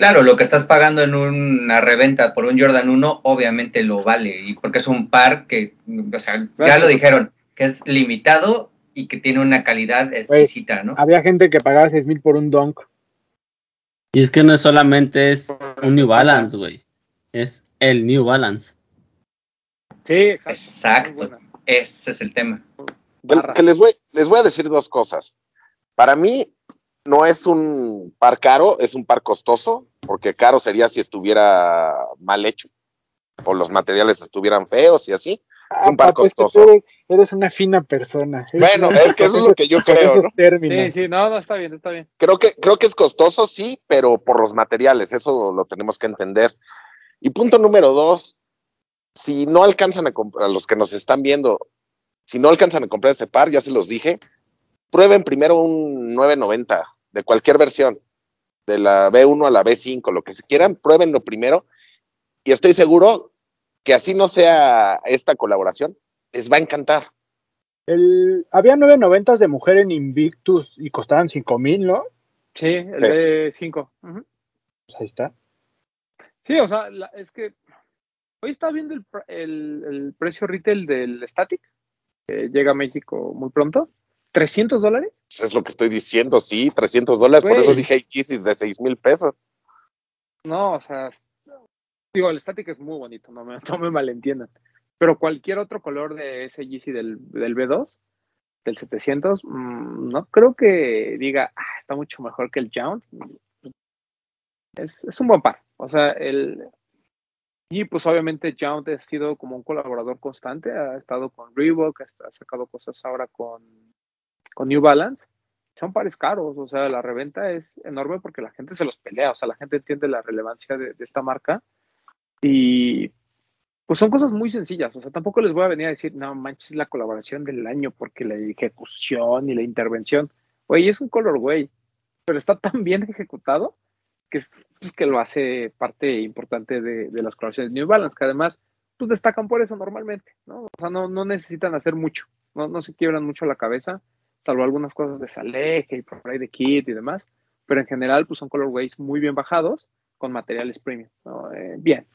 Speaker 4: Claro, lo que estás pagando en una reventa por un Jordan 1 obviamente lo vale, y porque es un par que, o sea, ya lo dijeron, que es limitado y que tiene una calidad exquisita, ¿no?
Speaker 6: Había gente que pagaba seis mil por un Dunk.
Speaker 3: Y es que no solamente es un New Balance, güey, es el New Balance.
Speaker 2: Sí, exacto.
Speaker 4: exacto. Ese es el tema.
Speaker 5: que les voy, les voy a decir dos cosas. Para mí, no es un par caro, es un par costoso, porque caro sería si estuviera mal hecho o los materiales estuvieran feos y así. Es un par costoso.
Speaker 6: eres, una fina persona.
Speaker 5: bueno, es que eso es lo que yo creo, ¿no?
Speaker 2: Sí, sí, no, no, está bien, está bien.
Speaker 5: Creo que, creo que es costoso, sí, pero por los materiales, eso lo tenemos que entender. Y punto número dos, si no alcanzan a, a los que nos están viendo, si no alcanzan a comprar ese par, ya se los dije, prueben primero un 990 de cualquier versión, de la B1 a la B5, lo que se quieran, pruébenlo primero y estoy seguro que así no sea esta colaboración, les va a encantar.
Speaker 6: El, había 990 de mujer en Invictus y costaban 5 mil, ¿no?
Speaker 2: Sí, el de 5.
Speaker 6: Pues ahí está.
Speaker 2: Sí, o sea, es que hoy está viendo el, el, precio retail del Static, que llega a México muy pronto. ¿300 dólares?
Speaker 5: Es lo que estoy diciendo, sí, 300 dólares, por eso dije Yeezys de 6 mil pesos.
Speaker 2: No, o sea, digo, el Static es muy bonito, no me, no me malentiendan. Pero cualquier otro color de ese Yeezy del, del B2, del 700, mm, no creo que diga, ah, está mucho mejor que el Jount. Es, es un buen par. O sea, el, y pues obviamente Jount ha sido como un colaborador constante, ha estado con Reebok, ha sacado cosas ahora con con New Balance, son pares caros, o sea, la reventa es enorme porque la gente se los pelea, o sea, la gente entiende la relevancia de, esta marca y pues son cosas muy sencillas, o sea, tampoco les voy a venir a decir, no manches, la colaboración del año porque la ejecución y la intervención, güey, es un color, güey, pero está tan bien ejecutado que, es, pues, que lo hace parte importante de, las colaboraciones de New Balance, que además, pues destacan por eso normalmente, ¿no? O sea, no, no necesitan hacer mucho, no, no se quiebran mucho la cabeza, salvo algunas cosas de Saleje y por ahí de Kit y demás, pero en general pues son colorways muy bien bajados con materiales premium. Eh, bien.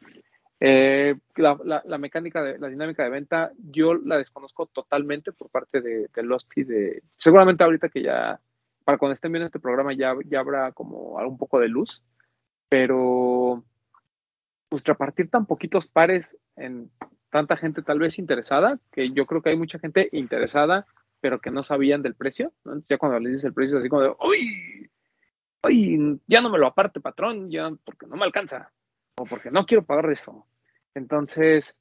Speaker 2: Eh, la, mecánica, de, la dinámica de venta, yo la desconozco totalmente por parte de, de Lost y de... Seguramente ahorita que ya, para cuando estén viendo este programa ya, ya habrá como un poco de luz, pero pues repartir tan poquitos pares en tanta gente tal vez interesada, que yo creo que hay mucha gente interesada pero que no sabían del precio. Ya cuando les dices el precio, así como de, ¡uy! ¡uy! Ya no me lo aparte, patrón, ya porque no me alcanza, o porque no quiero pagar eso. Entonces,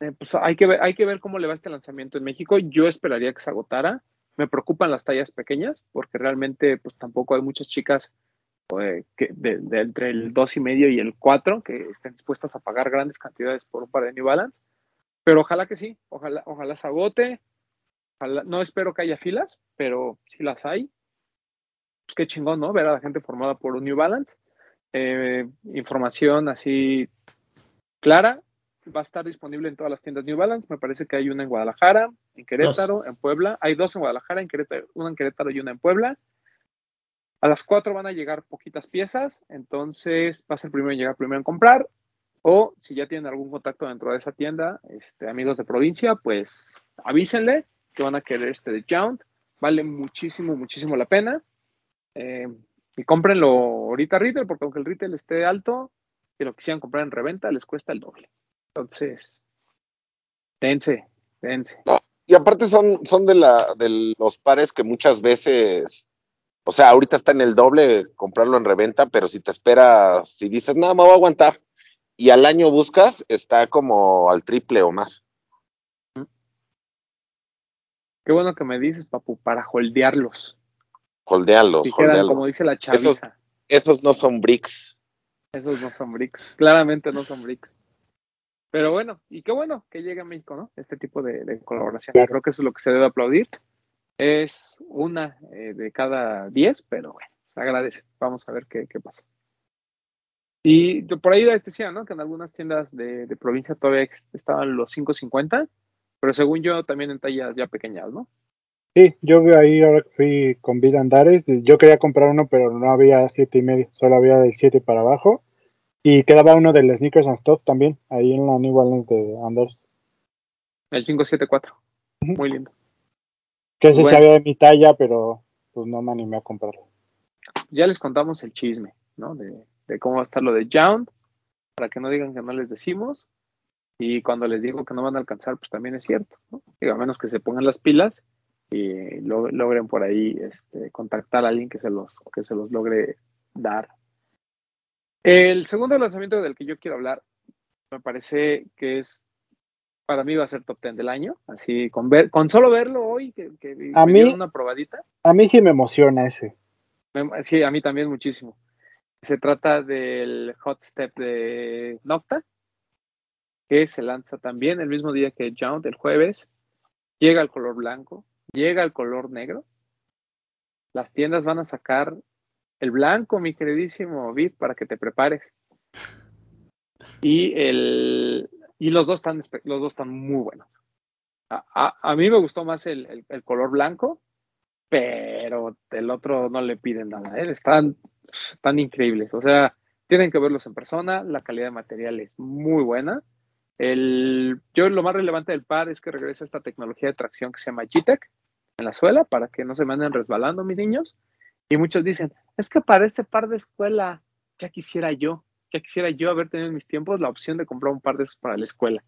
Speaker 2: eh, pues hay que, ver, hay que ver cómo le va este lanzamiento en México. Yo esperaría que se agotara. Me preocupan las tallas pequeñas, porque realmente, pues tampoco hay muchas chicas que de, entre el 2 y medio y el 4 que estén dispuestas a pagar grandes cantidades por un par de New Balance. Pero ojalá que sí, ojalá, ojalá se agote no espero que haya filas, pero si las hay, pues qué chingón, ¿no? Ver a la gente formada por un New Balance. eh, información así clara. Va a estar disponible en todas las tiendas New Balance. Me parece que hay una en Guadalajara, en Querétaro, en Puebla. Hay dos en Guadalajara, en Querétaro, una en Querétaro y una en Puebla. A las cuatro van a llegar poquitas piezas, entonces va a ser primero en llegar, primero en comprar. O si ya tienen algún contacto dentro de esa tienda, este, amigos de provincia, pues avísenle que van a querer este de Jount. Vale muchísimo, muchísimo la pena. Eh, y cómprenlo ahorita retail, porque aunque el retail esté alto, si lo quisieran comprar en reventa, les cuesta el doble. Entonces, dense, dense.
Speaker 5: Y aparte son, son de, la, de los pares que muchas veces, o sea, ahorita está en el doble comprarlo en reventa, pero si te esperas, si dices, no, me voy a aguantar, y al año buscas, está como al triple o más.
Speaker 2: Qué bueno que me dices, papu, para holdearlos.
Speaker 5: Holdearlos, holdearlos.
Speaker 2: Como dice la chaviza.
Speaker 5: Esos, esos no son bricks.
Speaker 2: Esos no son bricks. Claramente no son bricks. Pero bueno, y qué bueno que llegue a México, ¿no? Este tipo de, colaboración. Creo que eso es lo que se debe aplaudir. Es una eh, de cada diez, pero bueno, se agradece. Vamos a ver qué, qué pasa. Y por ahí decía, ¿no? Que en algunas tiendas de, de provincia todavía estaban los 5.50 pero según yo también en tallas ya pequeñas, ¿no?
Speaker 6: Sí, yo ahí ahora que fui con Vida Andares, yo quería comprar uno, pero no había siete y medio, solo había del 7 para abajo. Y quedaba uno del Sneakers and Stop también, ahí en la New Balance de Anders.
Speaker 2: El 574, muy lindo.
Speaker 6: Que ese sabía de mi talla, pero pues no me animé a comprarlo.
Speaker 2: Ya les contamos el chisme, ¿no? De, de cómo va a estar lo de Jound, para que no digan que no les decimos. Y cuando les digo que no van a alcanzar, pues también es cierto, ¿no? a menos que se pongan las pilas y logren por ahí este, contactar a alguien que se, los, que se los logre dar. El segundo lanzamiento del que yo quiero hablar, me parece que es, para mí va a ser top 10 del año, así con ver, con solo verlo hoy, que, que
Speaker 6: a mí,
Speaker 2: una probadita.
Speaker 6: A mí sí me emociona ese.
Speaker 2: Sí, a mí también muchísimo. Se trata del hot step de Nocta, que se lanza también el mismo día que Jaunt, el jueves. Llega el color blanco, llega el color negro. Las tiendas van a sacar el blanco, mi queridísimo Vid, para que te prepares. Y, el, y los, dos están, los dos están muy buenos. A, mí me gustó más el, color blanco, pero el otro no le piden nada. ¿eh? Están, están increíbles. O sea, tienen que verlos en persona. La calidad de material es muy buena. El, yo lo más relevante del par es que regresa esta tecnología de tracción que se llama GTEC en la suela para que no se me anden resbalando mis niños. Y muchos dicen, es que para este par de escuela ya quisiera yo, ya quisiera yo haber tenido en mis tiempos la opción de comprar un par de esos para la escuela.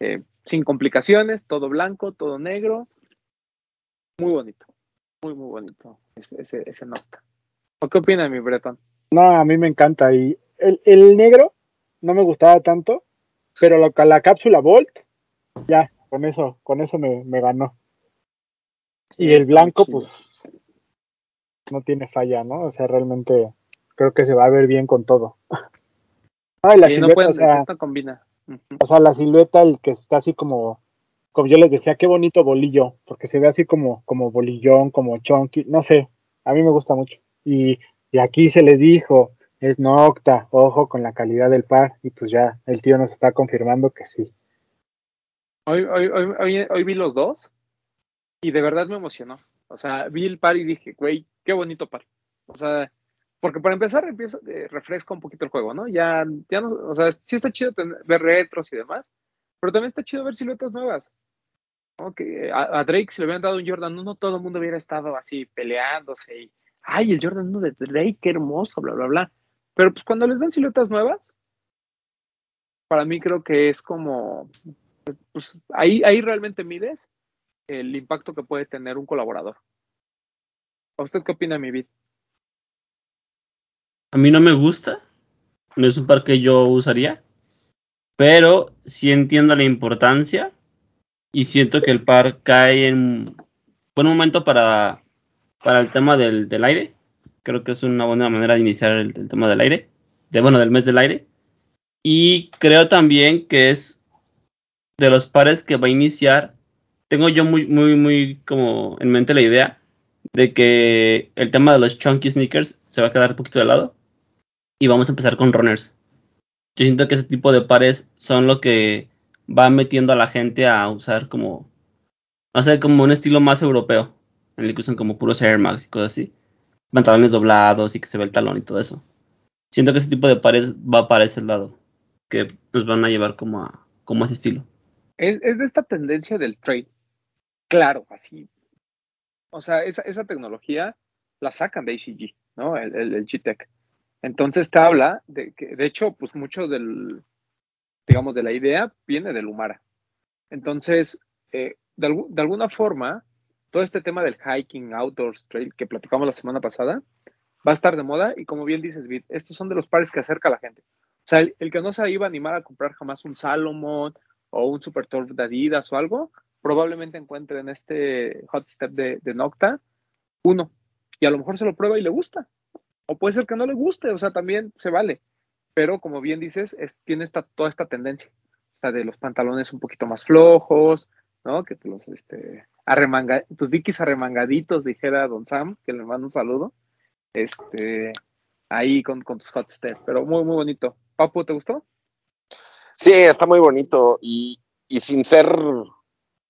Speaker 2: Eh, sin complicaciones, todo blanco, todo negro. Muy bonito, muy, muy bonito ese, ese, ese nota. ¿O qué opina mi Breton?
Speaker 6: No, a mí me encanta. Y el, el negro no me gustaba tanto, pero la, la cápsula Volt, ya, con eso, con eso me, ganó. Y el blanco, pues, no tiene falla, ¿no? O sea, realmente creo que se va a ver bien con todo.
Speaker 2: Ay, la silueta, o sea, combina.
Speaker 6: O sea, la silueta, el que está así como, como yo les decía, qué bonito bolillo, porque se ve así como, como bolillón, como chonky, no sé, a mí me gusta mucho. Y, y aquí se les dijo, es Nocta, ojo con la calidad del par, y pues ya el tío nos está confirmando que sí.
Speaker 2: Hoy, hoy, hoy, hoy, vi los dos y de verdad me emocionó. O sea, vi el par y dije, güey, qué bonito par. O sea, porque para empezar empieza, eh, refresca un poquito el juego, ¿no? Ya, ya no, o sea, sí está chido ver retros y demás, pero también está chido ver siluetas nuevas. a, Drake si le hubieran dado un Jordan 1, todo el mundo hubiera estado así peleándose y, ay, el Jordan 1 de Drake, qué hermoso, bla, bla, bla. Pero pues cuando les dan siluetas nuevas, para mí creo que es como, pues ahí, ahí realmente mides el impacto que puede tener un colaborador. ¿A usted qué opina, mi vid?
Speaker 3: A mí no me gusta, no es un par que yo usaría, pero sí entiendo la importancia y siento que el par cae en buen momento para, para el tema del, del aire Creo que es una buena manera de iniciar el, tema del aire, de bueno, del mes del aire. Y creo también que es de los pares que va a iniciar. Tengo yo muy, muy, muy como en mente la idea de que el tema de los chunky sneakers se va a quedar un poquito de lado. y vamos a empezar con runners. Yo siento que ese tipo de pares son lo que va metiendo a la gente a usar como, no sé, como un estilo más europeo, en el que usan como puros Air Max y cosas así, pantalones doblados y que se ve el talón y todo eso. Siento que ese tipo de pares va para ese lado, que nos van a llevar como a, como ese estilo.
Speaker 2: Es, de esta tendencia del trade. Claro, así. O sea, esa, esa tecnología la sacan de ACG, ¿no? El, el, G-Tech. Entonces te habla de que, de hecho, pues mucho del, digamos, de la idea viene del Humara. Entonces, eh, de, de, alguna forma, todo este tema del hiking, outdoors, trail que platicamos la semana pasada, va a estar de moda y como bien dices, Vid, estos son de los pares que acerca a la gente. O sea, el, que no se iba a animar a comprar jamás un Salomon o un Super Tour de Adidas o algo, probablemente encuentre en este hot step de, de Nocta uno y a lo mejor se lo prueba y le gusta o puede ser que no le guste, o sea, también se vale. Pero como bien dices, tiene esta, toda esta tendencia, o sea, de los pantalones un poquito más flojos, ¿no? Que los, este, arremanga, tus dikis arremangaditos, dijera Don Sam, que le mando un saludo, este, ahí con, con tus hot steps, pero muy, muy bonito. Papu, ¿te gustó?
Speaker 5: Sí, está muy bonito y, y sin ser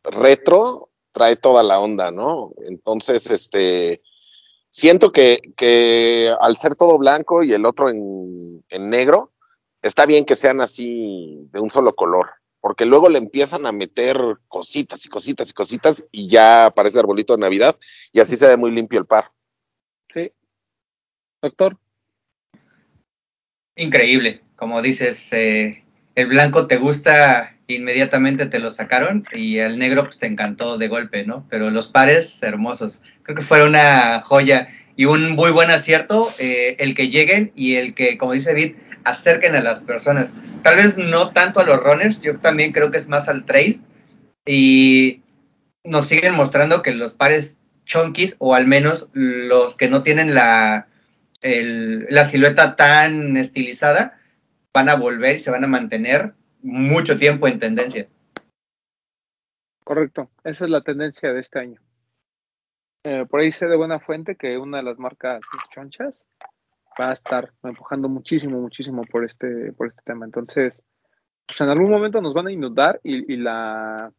Speaker 5: retro, trae toda la onda, ¿no? Entonces, este, siento que, que, al ser todo blanco y el otro en, en, negro, está bien que sean así de un solo color, porque luego le empiezan a meter cositas y cositas y cositas y ya aparece arbolito de Navidad y así se ve muy limpio el par.
Speaker 2: Sí. Doctor.
Speaker 4: Increíble, como dices, eh, el blanco te gusta inmediatamente te lo sacaron y el negro pues te encantó de golpe, ¿no? Pero los pares hermosos. Creo que fue una joya y un muy buen acierto eh, el que lleguen y el que, como dice Vid, acerquen a las personas. Tal vez no tanto a los runners, yo también creo que es más al trail y nos siguen mostrando que los pares chonkies o al menos los que no tienen la, la silueta tan estilizada van a volver y se van a mantener mucho tiempo en tendencia.
Speaker 2: Correcto, esa es la tendencia de este año. Eh, por ahí sé de buena fuente que una de las marcas chonchas va a estar empujando muchísimo, muchísimo por este, por este tema. Entonces, pues en algún momento nos van a inundar y, la,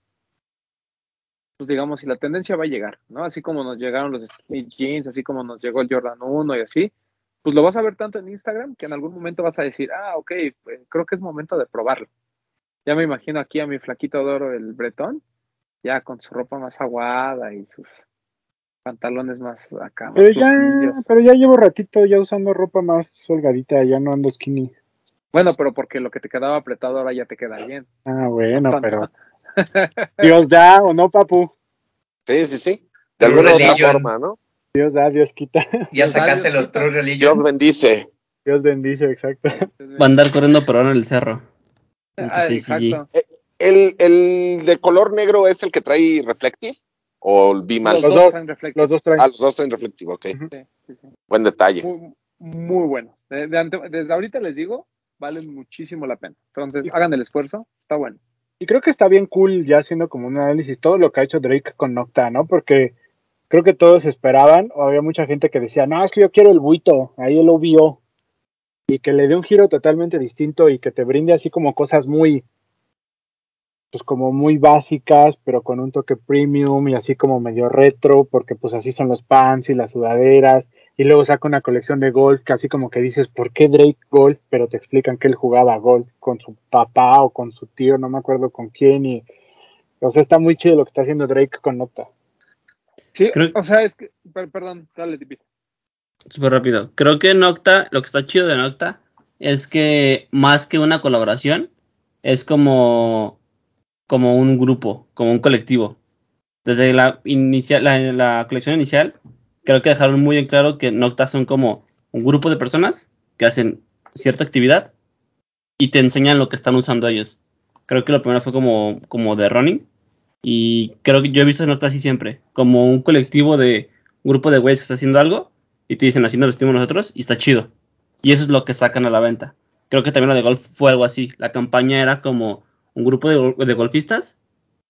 Speaker 2: pues digamos, y la tendencia va a llegar, ¿no? Así como nos llegaron los jeans, así como nos llegó el Jordan 1 y así, pues lo vas a ver tanto en Instagram que en algún momento vas a decir, ah, ok, pues creo que es momento de probarlo. Ya me imagino aquí a mi flaquito de oro, el bretón, ya con su ropa más aguada y sus pantalones más acá.
Speaker 6: pero, ya, pero ya llevo ratito ya usando ropa más holgadita, ya no ando skinny.
Speaker 2: Bueno, pero porque lo que te quedaba apretado ahora ya te queda bien.
Speaker 6: Ah, bueno, pero. Dios da o no, papu.
Speaker 5: Sí, sí, sí. De alguna otra forma, ¿no?
Speaker 6: Dios da, Dios quita.
Speaker 4: Ya sacaste los True
Speaker 5: Dios bendice.
Speaker 6: Dios bendice, exacto.
Speaker 3: Va a andar corriendo por ahora en el cerro.
Speaker 2: Ah, exacto.
Speaker 5: Eh, ¿El, ¿El de color negro es el que trae Reflective? ¿O vi mal?
Speaker 2: Los, dos, traen Reflective.
Speaker 6: Los dos traen.
Speaker 5: Ah, los dos traen Reflective, ok. Buen detalle.
Speaker 2: Muy, muy bueno. desde ahorita les digo, vale muchísimo la pena. Entonces, hagan el esfuerzo, está bueno.
Speaker 6: Y creo que está bien cool ya haciendo como un análisis todo lo que ha hecho Drake con Nocta, ¿no? Porque creo que todos esperaban, o había mucha gente que decía, no, es que yo quiero el buito, ahí él lo vio, y que le dé un giro totalmente distinto y que te brinde así como cosas muy, pues como muy básicas, pero con un toque premium y así como medio retro, porque pues así son los pants y las sudaderas, y luego saca una colección de golf que así como que dices, ¿por qué Drake golf? Pero te explican que él jugaba golf con su papá o con su tío, no me acuerdo con quién, y o sea, está muy chido lo que está haciendo Drake con Nota.
Speaker 2: Sí, o sea, es que, perdón, dale, tipito
Speaker 3: súper rápido. Creo que Nocta, lo que está chido de Nocta es que más que una colaboración, es como, como un grupo, como un colectivo. Desde la, inicial, la, colección inicial, creo que dejaron muy en claro que Nocta son como un grupo de personas que hacen cierta actividad y te enseñan lo que están usando ellos. Creo que lo primero fue como, como de running. Y creo que yo he visto Nocta así siempre, como un colectivo de un grupo de güeyes que está haciendo algo y te dicen así nos vestimos nosotros y está chido. Y eso es lo que sacan a la venta. Creo que también lo de golf fue algo así. La campaña era como un grupo de, golfistas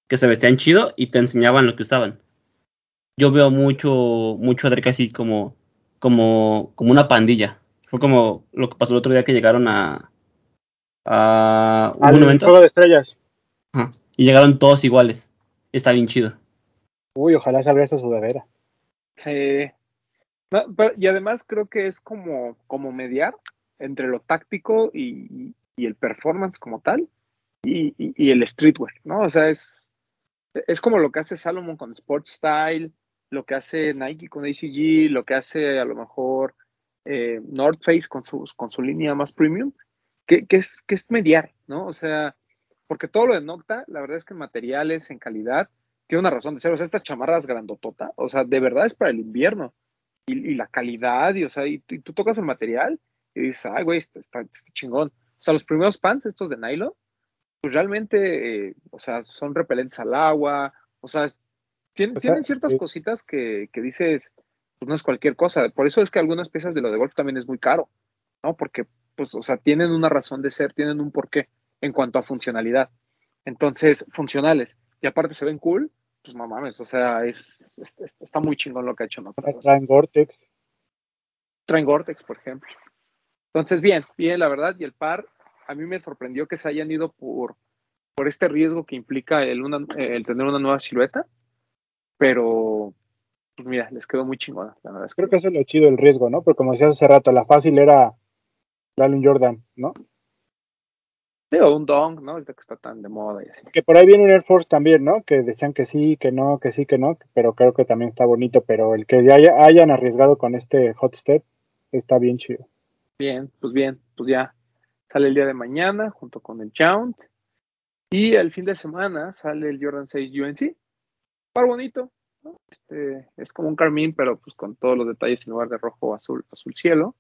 Speaker 3: que se vestían chido y te enseñaban lo que usaban. Yo veo mucho, mucho a Drake así como, como, como una pandilla. Fue como lo que pasó el otro día que llegaron a. a
Speaker 6: Al
Speaker 3: un evento.
Speaker 6: juego de estrellas.
Speaker 3: Ajá, y llegaron todos iguales. Está bien chido.
Speaker 6: Uy, ojalá salga esta sudadera.
Speaker 2: Sí. No, pero- y además creo que es como, como mediar entre lo táctico y, y el performance como tal y, y- el streetwear, ¿no? O sea, es, es como lo que hace Salomon con Sport Style, lo que hace Nike con ACG, lo que hace a lo mejor eh, North Face con, sus, con su línea más premium, que, que es, que es mediar, ¿no? O sea, porque todo lo de Nocta, la verdad es que en materiales, en calidad, tiene una razón de ser. O sea, estas chamarras grandotota, o sea, de verdad es para el invierno. Y, la calidad, y o sea, y, tú- tocas el material y dices, ay, güey, está chingón. O sea, los primeros pants, estos de nylon, pues realmente, eh, o sea, son repelentes al agua, o sea, tienen,
Speaker 6: O sea,
Speaker 2: tienen ciertas
Speaker 6: sí.
Speaker 2: cositas que, que dices, pues no es cualquier cosa. Por eso es que algunas piezas de lo de golf también es muy caro, ¿no? Porque, pues, o sea, tienen una razón de ser, tienen un porqué en cuanto a funcionalidad. Entonces, funcionales. Y aparte se ven cool, pues no mames, o sea, es, es- es- está muy chingón lo que ha hecho.
Speaker 6: Unas traen Gore-Tex.
Speaker 2: Traen Gore-Tex, por ejemplo. Entonces, bien, bien, la verdad, y el par, a mí me sorprendió que se hayan ido por, por este riesgo que implica el, una- el tener una nueva silueta, pero, pues mira, les quedó muy chingona, la verdad es que,
Speaker 6: Creo que eso es lo chido el riesgo, ¿no? Porque como decías hace rato, la fácil era darle un Jordan, ¿no?
Speaker 2: digo, un dong, ¿no? Ahorita que está tan de moda y así.
Speaker 6: Que por ahí viene un Air Force también, ¿no? Que decían que sí, que no, que sí, que no, pero creo que también está bonito, pero el que ya haya- hayan arriesgado con este Hot Step está bien chido.
Speaker 2: Bien, pues bien, pues ya sale el día de mañana junto con el Chaunt. Y el fin de semana sale el Jordan 6 UNC. Par bonito, ¿no? Este, es como un carmín, pero pues con todos los detalles en lugar de rojo, azul, azul cielo.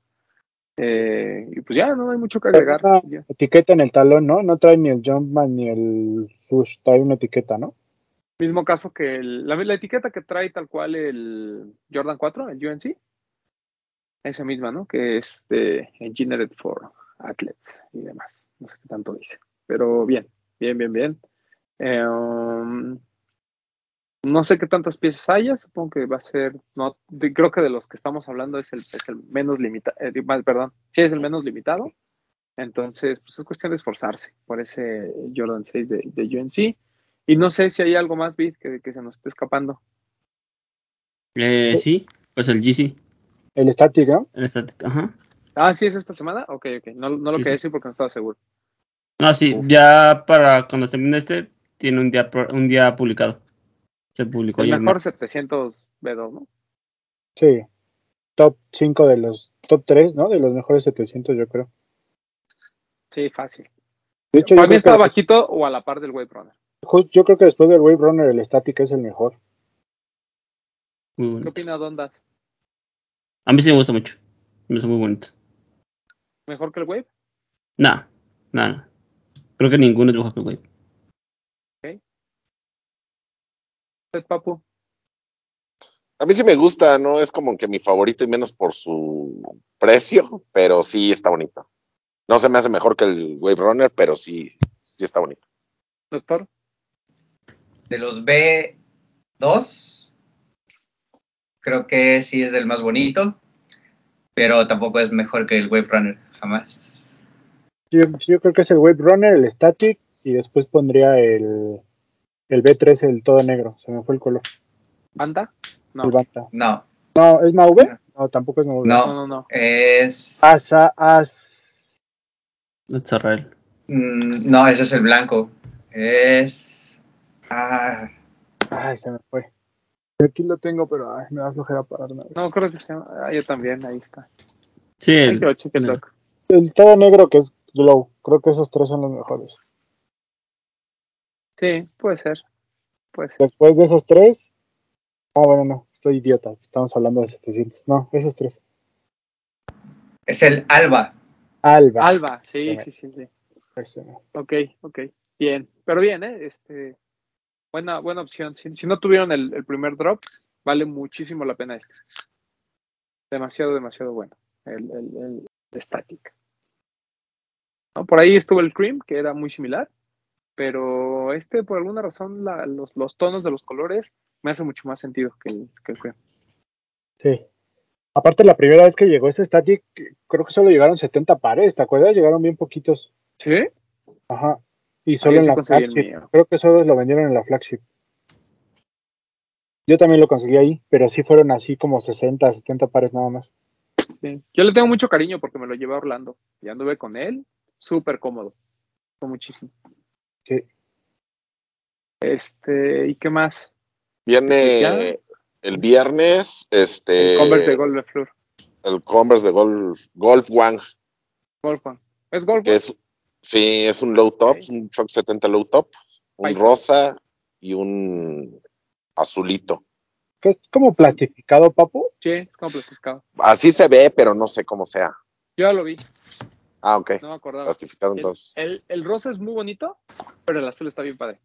Speaker 2: Eh, y pues ya no hay mucho que agregar.
Speaker 6: Una etiqueta en el talón, ¿no? No trae ni el Jumpman ni el Sush, trae una etiqueta, ¿no?
Speaker 2: Mismo caso que el- la, la etiqueta que trae tal cual el Jordan 4, el UNC. Esa misma, ¿no? Que es de Engineered for Athletes y demás. No sé qué tanto dice. Pero bien, bien, bien, bien. Eh, um, no sé qué tantas piezas haya. Supongo que va a ser. No, de- creo que de los que estamos hablando es el, es el menos limitado. perdón. Sí, es el menos limitado. Entonces, pues es cuestión de esforzarse por ese Jordan 6 de, de UNC. Y no sé si hay algo más, Vid, que, que se nos esté escapando.
Speaker 3: Eh, sí, pues el GC.
Speaker 6: El Static, ¿no?
Speaker 3: El estático, ajá.
Speaker 2: Ah, sí, es esta semana. Ok, ok. No, no lo
Speaker 3: Sí,
Speaker 2: quería
Speaker 3: sí.
Speaker 2: decir porque no estaba seguro.
Speaker 3: No, sí,
Speaker 2: Uf.
Speaker 3: ya para cuando termine este, tiene un día, un día publicado. Se publicó
Speaker 2: El
Speaker 3: ya el
Speaker 2: mejor
Speaker 3: martes.
Speaker 2: 700 B2, ¿no?
Speaker 6: Sí. Top 5 de los, top 3, ¿no? De los mejores 700, yo creo.
Speaker 2: Sí, fácil.
Speaker 6: De hecho,
Speaker 2: Para mí está
Speaker 6: que,
Speaker 2: bajito o a la par del Wave Runner.
Speaker 6: yo creo que después del Wave Runner el Static es el mejor.
Speaker 3: Muy
Speaker 2: ¿Qué opina Dondas?
Speaker 3: A mí sí me gusta mucho. Me gusta muy bonito.
Speaker 2: ¿Mejor que el Wave?
Speaker 3: No, no, no. Creo que ninguno es mejor que el Wave.
Speaker 2: ¿Usted, Papu?
Speaker 5: A mí sí me gusta, no es como que mi favorito y menos por su precio, pero sí está bonito. No se me hace mejor que el Wave Runner, pero sí, sí está bonito.
Speaker 2: ¿Doctor?
Speaker 4: De los B2, creo que sí es el más bonito, pero tampoco es mejor que el Wave Runner, jamás.
Speaker 6: Yo, yo creo que es el Wave Runner, el Static y después pondría el, el B3, el todo negro. Se me fue el color.
Speaker 2: ¿Banda? No.
Speaker 6: El Banta.
Speaker 4: No,
Speaker 6: No, ¿es Mauve? No, tampoco es Mauve.
Speaker 4: no,
Speaker 2: No, no, no.
Speaker 4: es...
Speaker 6: Asa, as.
Speaker 3: Israel.
Speaker 4: Mm, no, ese es el blanco. Es... Ah,
Speaker 6: Ay, se me fue. Aquí lo tengo, pero ay, me da flojera pararme.
Speaker 2: No, creo que se llama. Ah, yo también, ahí está.
Speaker 3: Sí, el,
Speaker 2: el.
Speaker 3: El
Speaker 6: todo negro que es Glow. Creo que esos tres son los mejores.
Speaker 2: Sí, puede ser. Puede ser.
Speaker 6: Después de esos tres. Ah, bueno, no. Estoy idiota. Estamos hablando de 700. No, esos tres.
Speaker 4: es el Alba.
Speaker 6: Alba.
Speaker 2: Alba, sí,
Speaker 6: Sí.
Speaker 2: sí, sí, sí.
Speaker 6: Ese no.
Speaker 2: Ok, ok. Bien. Pero bien, ¿eh? Este, buena, buena opción. Si, si no tuvieron el, el primer drop, vale muchísimo la pena este. Demasiado, demasiado bueno. El, el, el Static. ¿No? Por ahí estuvo el Cream, que era muy similar. Pero este, por alguna razón, la- los, los tonos de los colores me hace mucho más sentido que el, que el Cream.
Speaker 6: Sí. Aparte, la primera vez que llegó este Static, creo que solo llegaron 70 pares, ¿te acuerdas? Llegaron bien poquitos.
Speaker 2: ¿Sí?
Speaker 6: Ajá. Y solo en la flagship. Creo que solo lo vendieron en la flagship. Yo también lo conseguí ahí, pero sí fueron así como 60, 70 pares nada más.
Speaker 2: Sí. Yo le tengo mucho cariño porque me lo llevé a Orlando y anduve con él, súper cómodo. Fue muchísimo.
Speaker 6: Sí.
Speaker 2: Este, ¿y qué más?
Speaker 5: Viene el viernes, este.
Speaker 2: El Converse de Golf de.
Speaker 5: El Converse de Golf, Golf One.
Speaker 2: Golf One. ¿Es Golf
Speaker 5: One? Es, sí, es un low top, un Shock 70 low top, un rosa y un azulito.
Speaker 6: ¿Es como plastificado, papu?
Speaker 2: Sí, es como plastificado.
Speaker 5: Así se ve, pero no sé cómo sea.
Speaker 2: Yo ya lo vi.
Speaker 5: Ah, ok.
Speaker 2: No me acordaba.
Speaker 5: Plastificado entonces.
Speaker 2: El, el, rosa es muy bonito, pero el azul está bien padre.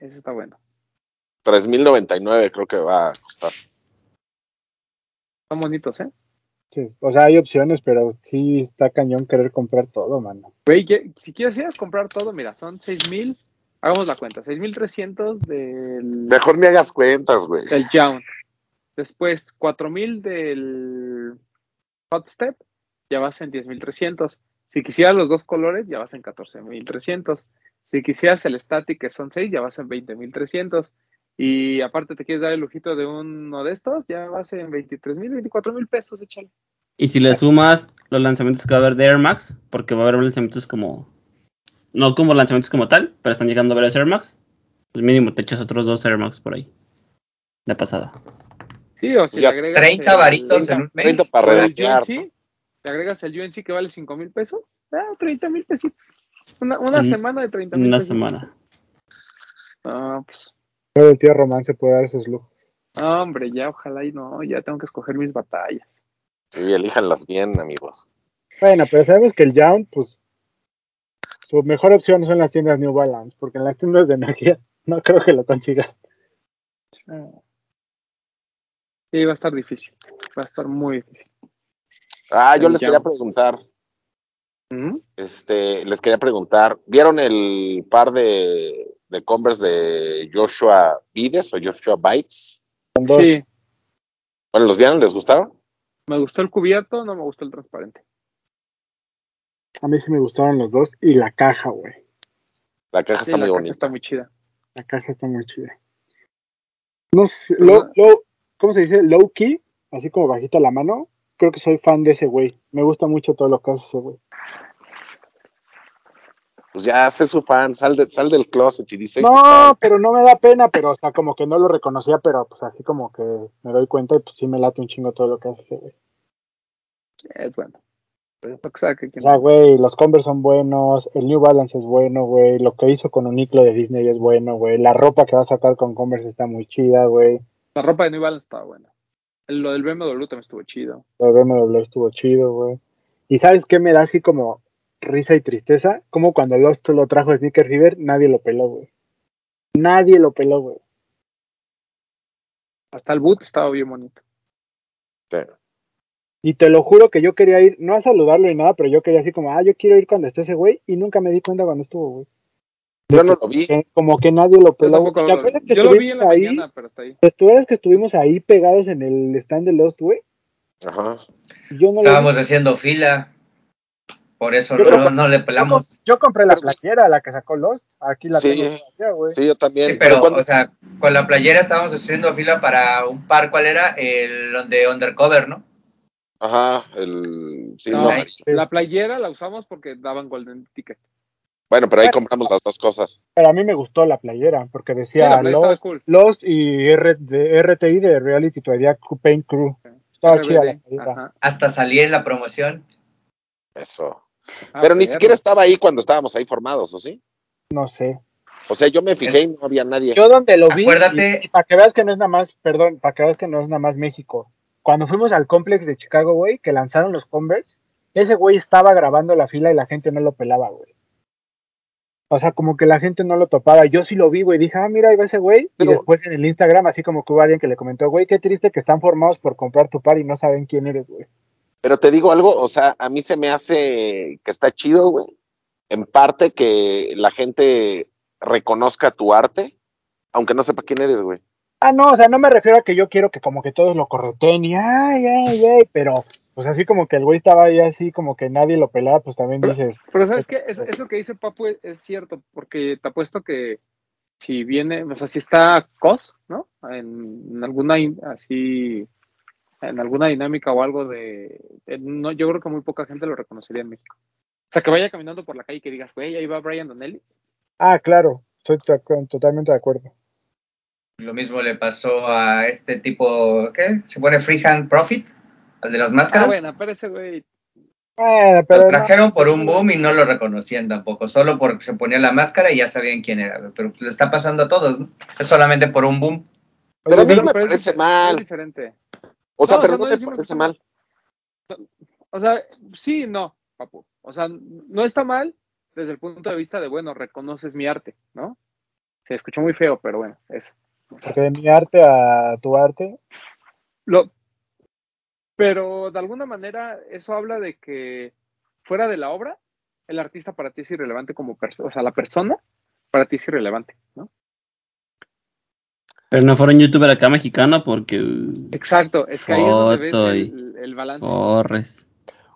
Speaker 2: Ese está bueno.
Speaker 5: 3.099 creo que va a costar.
Speaker 2: Están bonitos, ¿eh?
Speaker 6: Sí, o sea, hay opciones, pero sí está cañón querer comprar todo, mano.
Speaker 2: Güey, si quieres comprar todo, mira, son 6.000 Hagamos la cuenta, 6.300 del...
Speaker 5: Mejor me hagas cuentas, güey.
Speaker 2: Del Young. Después, 4.000 del Hot Step, ya vas en 10.300. Si quisieras los dos colores, ya vas en 14.300. Si quisieras el Static, que son 6, ya vas en 20.300. Y aparte te quieres dar el lujito de uno de estos, ya vas en 23.000, 24.000 pesos, échale.
Speaker 3: Y si le sumas los lanzamientos que va a haber de Air Max, porque va a haber lanzamientos como no como lanzamientos como tal, pero están llegando varios Air Max. Pues mínimo te echas otros dos Air Max por ahí. De pasada.
Speaker 2: Sí, o si le agregas
Speaker 4: 30 varitos en un mes. 30
Speaker 5: para
Speaker 2: el UNC, le agregas el UNC que vale 5 mil pesos. Ah, 30 mil pesitos. Una, una semana de 30 mil
Speaker 3: Una semana.
Speaker 2: Ah, pues.
Speaker 6: Todo el tío Román se puede dar esos lujos.
Speaker 2: Ah, hombre, ya ojalá y no, ya tengo que escoger mis batallas.
Speaker 5: Sí, elíjanlas bien, amigos.
Speaker 6: Bueno, pero sabemos que el Young, pues su mejor opción son las tiendas New Balance, porque en las tiendas de energía no creo que lo consiga.
Speaker 2: Sí, va a estar difícil. Va a estar muy difícil.
Speaker 5: Ah, yo les quería preguntar. ¿Mm? Este, les quería preguntar, ¿vieron el par de, de Converse de Joshua Vides o Joshua Bites?
Speaker 2: Sí.
Speaker 5: Bueno, ¿los vieron? ¿Les gustaron?
Speaker 2: Me gustó el cubierto, no me gustó el transparente.
Speaker 6: A mí sí me gustaron los dos y la caja, güey.
Speaker 5: La caja está muy bonita.
Speaker 2: Está muy chida.
Speaker 6: La caja está muy chida. No sé, low, ¿cómo se dice? Low key, así como bajita la mano. Creo que soy fan de ese güey. Me gusta mucho todo lo que hace ese güey.
Speaker 5: Pues ya hace su fan, sal, sal del closet y dice.
Speaker 6: No, pero no me da pena, pero o sea, como que no lo reconocía, pero pues así como que me doy cuenta y pues sí me late un chingo todo lo que hace ese güey.
Speaker 2: Es bueno. O
Speaker 6: sea, güey, los Converse son buenos, el New Balance es bueno, güey, lo que hizo con Uniclo de Disney es bueno, güey, la ropa que va a sacar con Converse está muy chida, güey.
Speaker 2: La ropa de New Balance estaba buena. Lo del BMW también estuvo chido.
Speaker 6: Lo del BMW estuvo chido, güey. Y ¿sabes qué me da así como risa y tristeza? Como cuando Lost lo trajo Sneaker River, nadie lo peló, güey. Nadie lo peló, güey.
Speaker 2: Hasta el boot estaba bien bonito.
Speaker 5: Sí.
Speaker 6: Y te lo juro que yo quería ir, no a saludarlo ni nada, pero yo quería así como, ah, yo quiero ir cuando esté ese güey, y nunca me di cuenta cuando estuvo, güey.
Speaker 5: Yo no lo vi.
Speaker 6: como que nadie lo peló.
Speaker 2: Yo, lo, que yo lo vi en la ahí, mañana, pero está ahí.
Speaker 6: ¿Tú eres que estuvimos ahí pegados en el stand de Lost, güey?
Speaker 5: Ajá.
Speaker 4: Yo no Estábamos haciendo fila. Por eso no, no, le pelamos.
Speaker 6: Yo, compré la playera, la que sacó Lost. Aquí la
Speaker 5: sí,
Speaker 6: tengo. güey.
Speaker 5: Sí, yo también.
Speaker 4: Sí, pero, o sea, con la playera estábamos haciendo fila para un par, ¿cuál era? El de Undercover, ¿no?
Speaker 5: Ajá, el. Sí,
Speaker 2: no, la playera la usamos porque daban Golden Ticket.
Speaker 5: Bueno, pero ahí compramos las dos cosas.
Speaker 6: Pero a mí me gustó la playera porque decía Lost, y RTI de Reality todavía Paint Crew. Estaba chida
Speaker 4: Hasta salí en la promoción.
Speaker 5: Eso. Ah, pero ni siquiera estaba ahí cuando estábamos ahí formados, ¿o sí?
Speaker 6: No sé.
Speaker 5: O sea, yo me fijé y no había nadie.
Speaker 6: Yo donde lo vi,
Speaker 4: Acuérdate.
Speaker 6: para que veas que no es nada más, perdón, para que veas que no es nada más México cuando fuimos al complex de Chicago, güey, que lanzaron los Converse, ese güey estaba grabando la fila y la gente no lo pelaba, güey. O sea, como que la gente no lo topaba. Yo sí lo vi, güey. Dije, ah, mira, ahí va ese güey. Y después en el Instagram, así como que hubo alguien que le comentó, güey, qué triste que están formados por comprar tu par y no saben quién eres, güey.
Speaker 5: Pero te digo algo, o sea, a mí se me hace que está chido, güey. En parte que la gente reconozca tu arte, aunque no sepa quién eres, güey.
Speaker 6: Ah, no, o sea, no me refiero a que yo quiero que como que todos lo correten y ay, ay, ay, pero pues así como que el güey estaba ahí así como que nadie lo pelaba, pues también dices.
Speaker 2: Pero sabes qué, eso, eso que dice Papu es, es, cierto, porque te apuesto que si viene, o sea, si está COS, ¿no? En, en alguna así, en alguna dinámica o algo de, de, no, yo creo que muy poca gente lo reconocería en México. O sea, que vaya caminando por la calle y que digas, güey, ahí va Brian Donnelly.
Speaker 6: Ah, claro, estoy totalmente de acuerdo.
Speaker 4: Lo mismo le pasó a este tipo, ¿qué? Se pone Freehand Profit, al de las máscaras.
Speaker 2: Ah, bueno, pero ese güey.
Speaker 6: Eh, pero
Speaker 4: lo trajeron no, por un boom y no lo reconocían tampoco, solo porque se ponía la máscara y ya sabían quién era, pero pues le está pasando a todos, ¿no? Es solamente por un boom.
Speaker 5: Pero a mí no me parece mal.
Speaker 2: Diferente.
Speaker 5: O sea,
Speaker 2: No, o
Speaker 5: pero
Speaker 2: sea,
Speaker 5: no
Speaker 2: no
Speaker 5: me parece
Speaker 2: que-
Speaker 5: mal.
Speaker 2: O sea, sí y no, papu. O sea, no está mal desde el punto de vista de, bueno, reconoces mi arte, ¿no? Se escuchó muy feo, pero bueno, eso.
Speaker 6: Porque de mi arte a tu arte,
Speaker 2: Lo, pero de alguna manera eso habla de que fuera de la obra, el artista para ti es irrelevante como persona, o sea, la persona para ti es irrelevante, ¿no?
Speaker 3: Pero no fueron youtuber acá mexicano porque uh,
Speaker 2: Exacto, es que ahí es donde ves el, el balance.
Speaker 3: corres.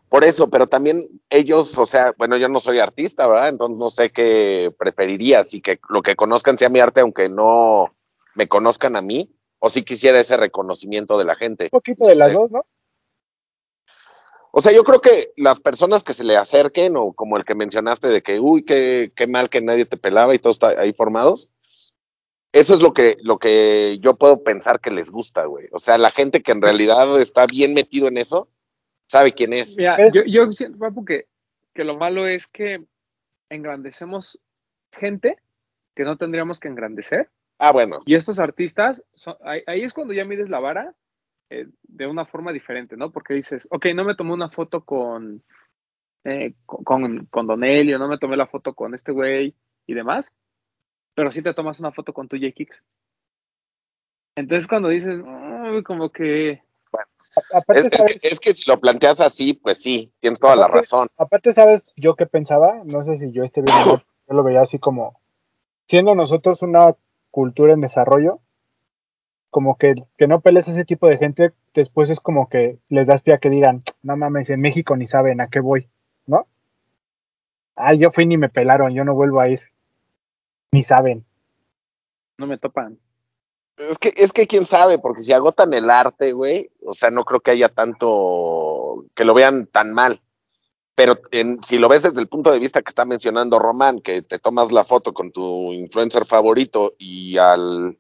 Speaker 5: Por eso, pero también ellos, o sea, bueno, yo no soy artista, ¿verdad? Entonces no sé qué preferiría, si que lo que conozcan sea mi arte, aunque no me conozcan a mí, o si quisiera ese reconocimiento de la gente.
Speaker 6: un poquito de las dos, ¿no?
Speaker 5: O sea, yo creo que las personas que se le acerquen, o como el que mencionaste de que, uy, qué, qué mal que nadie te pelaba y todos está ahí formados, eso es lo que, lo que yo puedo pensar que les gusta, güey. O sea, la gente que en realidad está bien metido en eso, sabe quién es.
Speaker 2: Mira, yo, yo siento, Papu, que, que lo malo es que engrandecemos gente que no tendríamos que engrandecer.
Speaker 5: Ah, bueno,
Speaker 2: Y estos artistas, son- ahí, ahí es cuando ya mides la vara eh, de una forma diferente, ¿no? Porque dices, ok, no me tomé una foto con, eh, con, con, Donelio, no me tomé la foto con este güey y demás, pero sí te tomas una foto con tu J-Kicks. Entonces cuando dices, "Uy, como que...
Speaker 6: Aparte,
Speaker 5: es, que, es que si lo planteas así, pues sí, tienes toda la razón.
Speaker 6: Aparte, ¿sabes yo qué pensaba? No sé si yo esté bien o no, yo lo veía así como, siendo nosotros una cultura en desarrollo, como que, que no pelees a ese tipo de gente, después es como que les das pie a que digan, no mames, en México ni saben a qué voy, ¿no? Ay, yo fui ni me pelaron, yo no vuelvo a ir. Ni saben.
Speaker 2: No me topan.
Speaker 5: Es que, es que quién sabe, porque si agotan el arte, güey, o sea, no creo que haya tanto que lo vean tan mal. Pero en- si lo ves desde el punto de vista que está mencionando Román, que te tomas la foto con tu influencer favorito y al,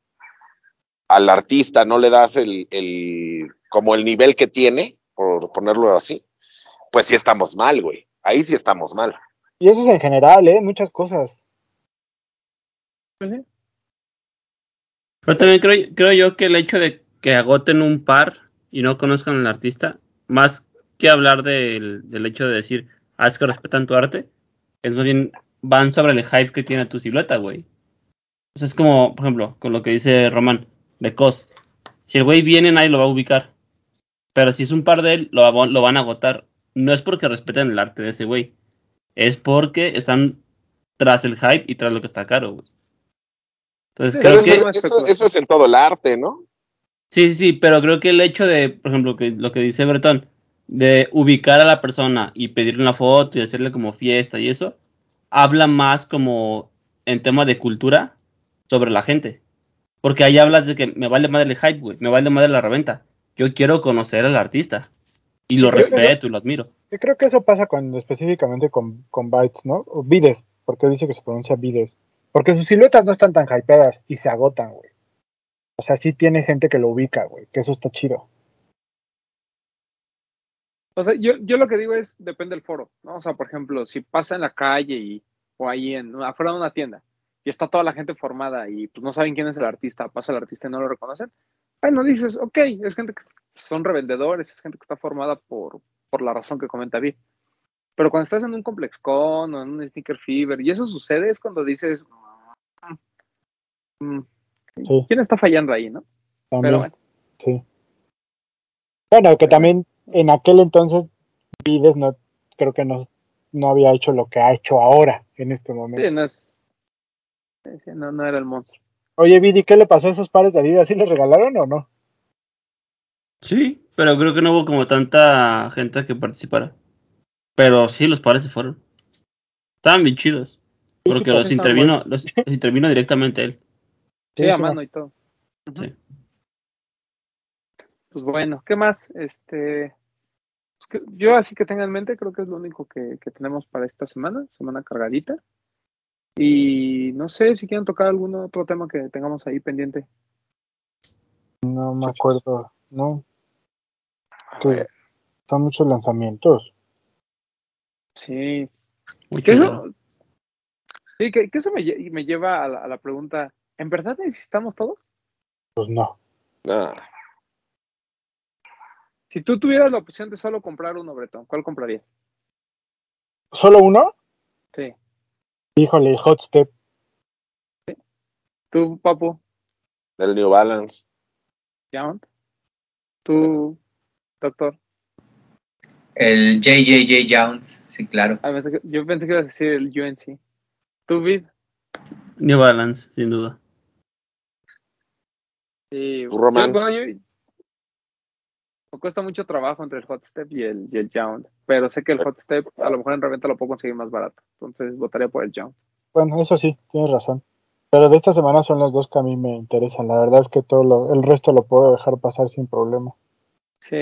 Speaker 5: al artista no le das el, el, como el nivel que tiene, por ponerlo así, pues sí estamos mal, güey. Ahí sí estamos mal.
Speaker 6: Y eso es en general, ¿eh? Muchas cosas.
Speaker 3: Pero también creo, creo yo que el hecho de que agoten un par y no conozcan al artista, más que hablar del, del hecho de decir, ah, es que respetan tu arte, es más bien van sobre el hype que tiene tu silueta, güey. O sea, es como, por ejemplo, con lo que dice Román, de Cos. Si el güey viene, nadie lo va a ubicar. Pero si es un par de él, lo, va- lo van a agotar. No es porque respeten el arte de ese güey. Es porque están tras el hype y tras lo que está caro, güey. Entonces
Speaker 2: Sí,
Speaker 3: creo
Speaker 5: Pero
Speaker 3: que...
Speaker 5: eso, eso- eso es en todo el arte, ¿no?
Speaker 3: Sí, sí, sí, pero creo que el hecho de, por ejemplo, que lo que dice Bretón, de ubicar a la persona y pedirle una foto y hacerle como fiesta y eso, habla más como en tema de cultura sobre la gente. Porque ahí hablas de que me vale madre el hype, güey, me vale madre la reventa. Yo quiero conocer al artista. Y lo
Speaker 6: Yo-
Speaker 3: respeto y lo admiro.
Speaker 6: Yo creo que eso pasa con, específicamente con, con Bytes, ¿no? O Vides, porque dice que se pronuncia Vides. Porque sus siluetas no están tan hypeadas y se agotan, güey. O sea, sí tiene gente que lo ubica, güey, que eso está chido.
Speaker 2: O sea, yo, yo lo que digo es, depende del foro, ¿no? O sea, por ejemplo, si pasa en la calle y, o ahí en, afuera de una tienda y está toda la gente formada y pues no saben quién es el artista, pasa el artista y no lo reconocen, bueno, dices, ok, es gente que son revendedores, es gente que está formada por, por la razón que comenta bien. Pero cuando estás en un Complex Con o en un Sneaker Fever y eso sucede es cuando dices, mm,
Speaker 6: Sí,
Speaker 2: ¿quién está fallando ahí, no?
Speaker 6: también.
Speaker 2: Pero bueno,
Speaker 6: Sí. Bueno, que también en aquel entonces Vides no creo que no, no había hecho lo que ha hecho ahora en este momento.
Speaker 2: sí, no es, sí, sí, no, no era el monstruo.
Speaker 6: Oye, Vidi, ¿qué le pasó a esos pares de Adidas? ¿Sí los regalaron o no?
Speaker 3: Sí, pero creo que no hubo como tanta gente que participara. Pero sí, los pares se fueron. Estaban bien chidos. Porque los intervino, los, intervino directamente él.
Speaker 2: Sí, a mano y todo.
Speaker 3: Sí.
Speaker 2: Pues bueno, ¿qué más? Este, pues yo así que tenga en mente, creo que es lo único que, que, tenemos para esta semana, semana cargadita. Y no sé si quieren tocar algún otro tema que tengamos ahí pendiente.
Speaker 6: No me acuerdo, no. Que son muchos lanzamientos.
Speaker 2: Sí. ¿Qué eso, sí, que, eso me, me lleva a la, a la, pregunta, ¿en verdad necesitamos todos?
Speaker 6: Pues no.
Speaker 5: Nah.
Speaker 2: Si tú tuvieras la opción de solo comprar uno, Bretón, ¿cuál comprarías?
Speaker 6: ¿Solo uno?
Speaker 2: Sí.
Speaker 6: Híjole, Hot Step.
Speaker 2: ¿Sí? ¿Tú, Papu?
Speaker 5: El New Balance.
Speaker 2: ¿Yount? ¿Tú, doctor?
Speaker 4: El JJJ Jones, sí, claro.
Speaker 2: Ah, pensé que, yo pensé que ibas a decir el UNC. ¿Tú, Vid?
Speaker 3: New Balance, sin duda.
Speaker 2: Sí.
Speaker 5: ¿Tu Román?
Speaker 2: Yo, bueno, yo, me cuesta mucho trabajo entre el Hot Step y el, y el Yount, pero sé que el Hot Step a lo mejor en reventa lo puedo conseguir más barato, entonces votaría por el Yount.
Speaker 6: Bueno, eso sí, tienes razón. Pero de esta semana son los dos que a mí me interesan. La verdad es que todo lo, el resto lo puedo dejar pasar sin problema.
Speaker 2: Sí.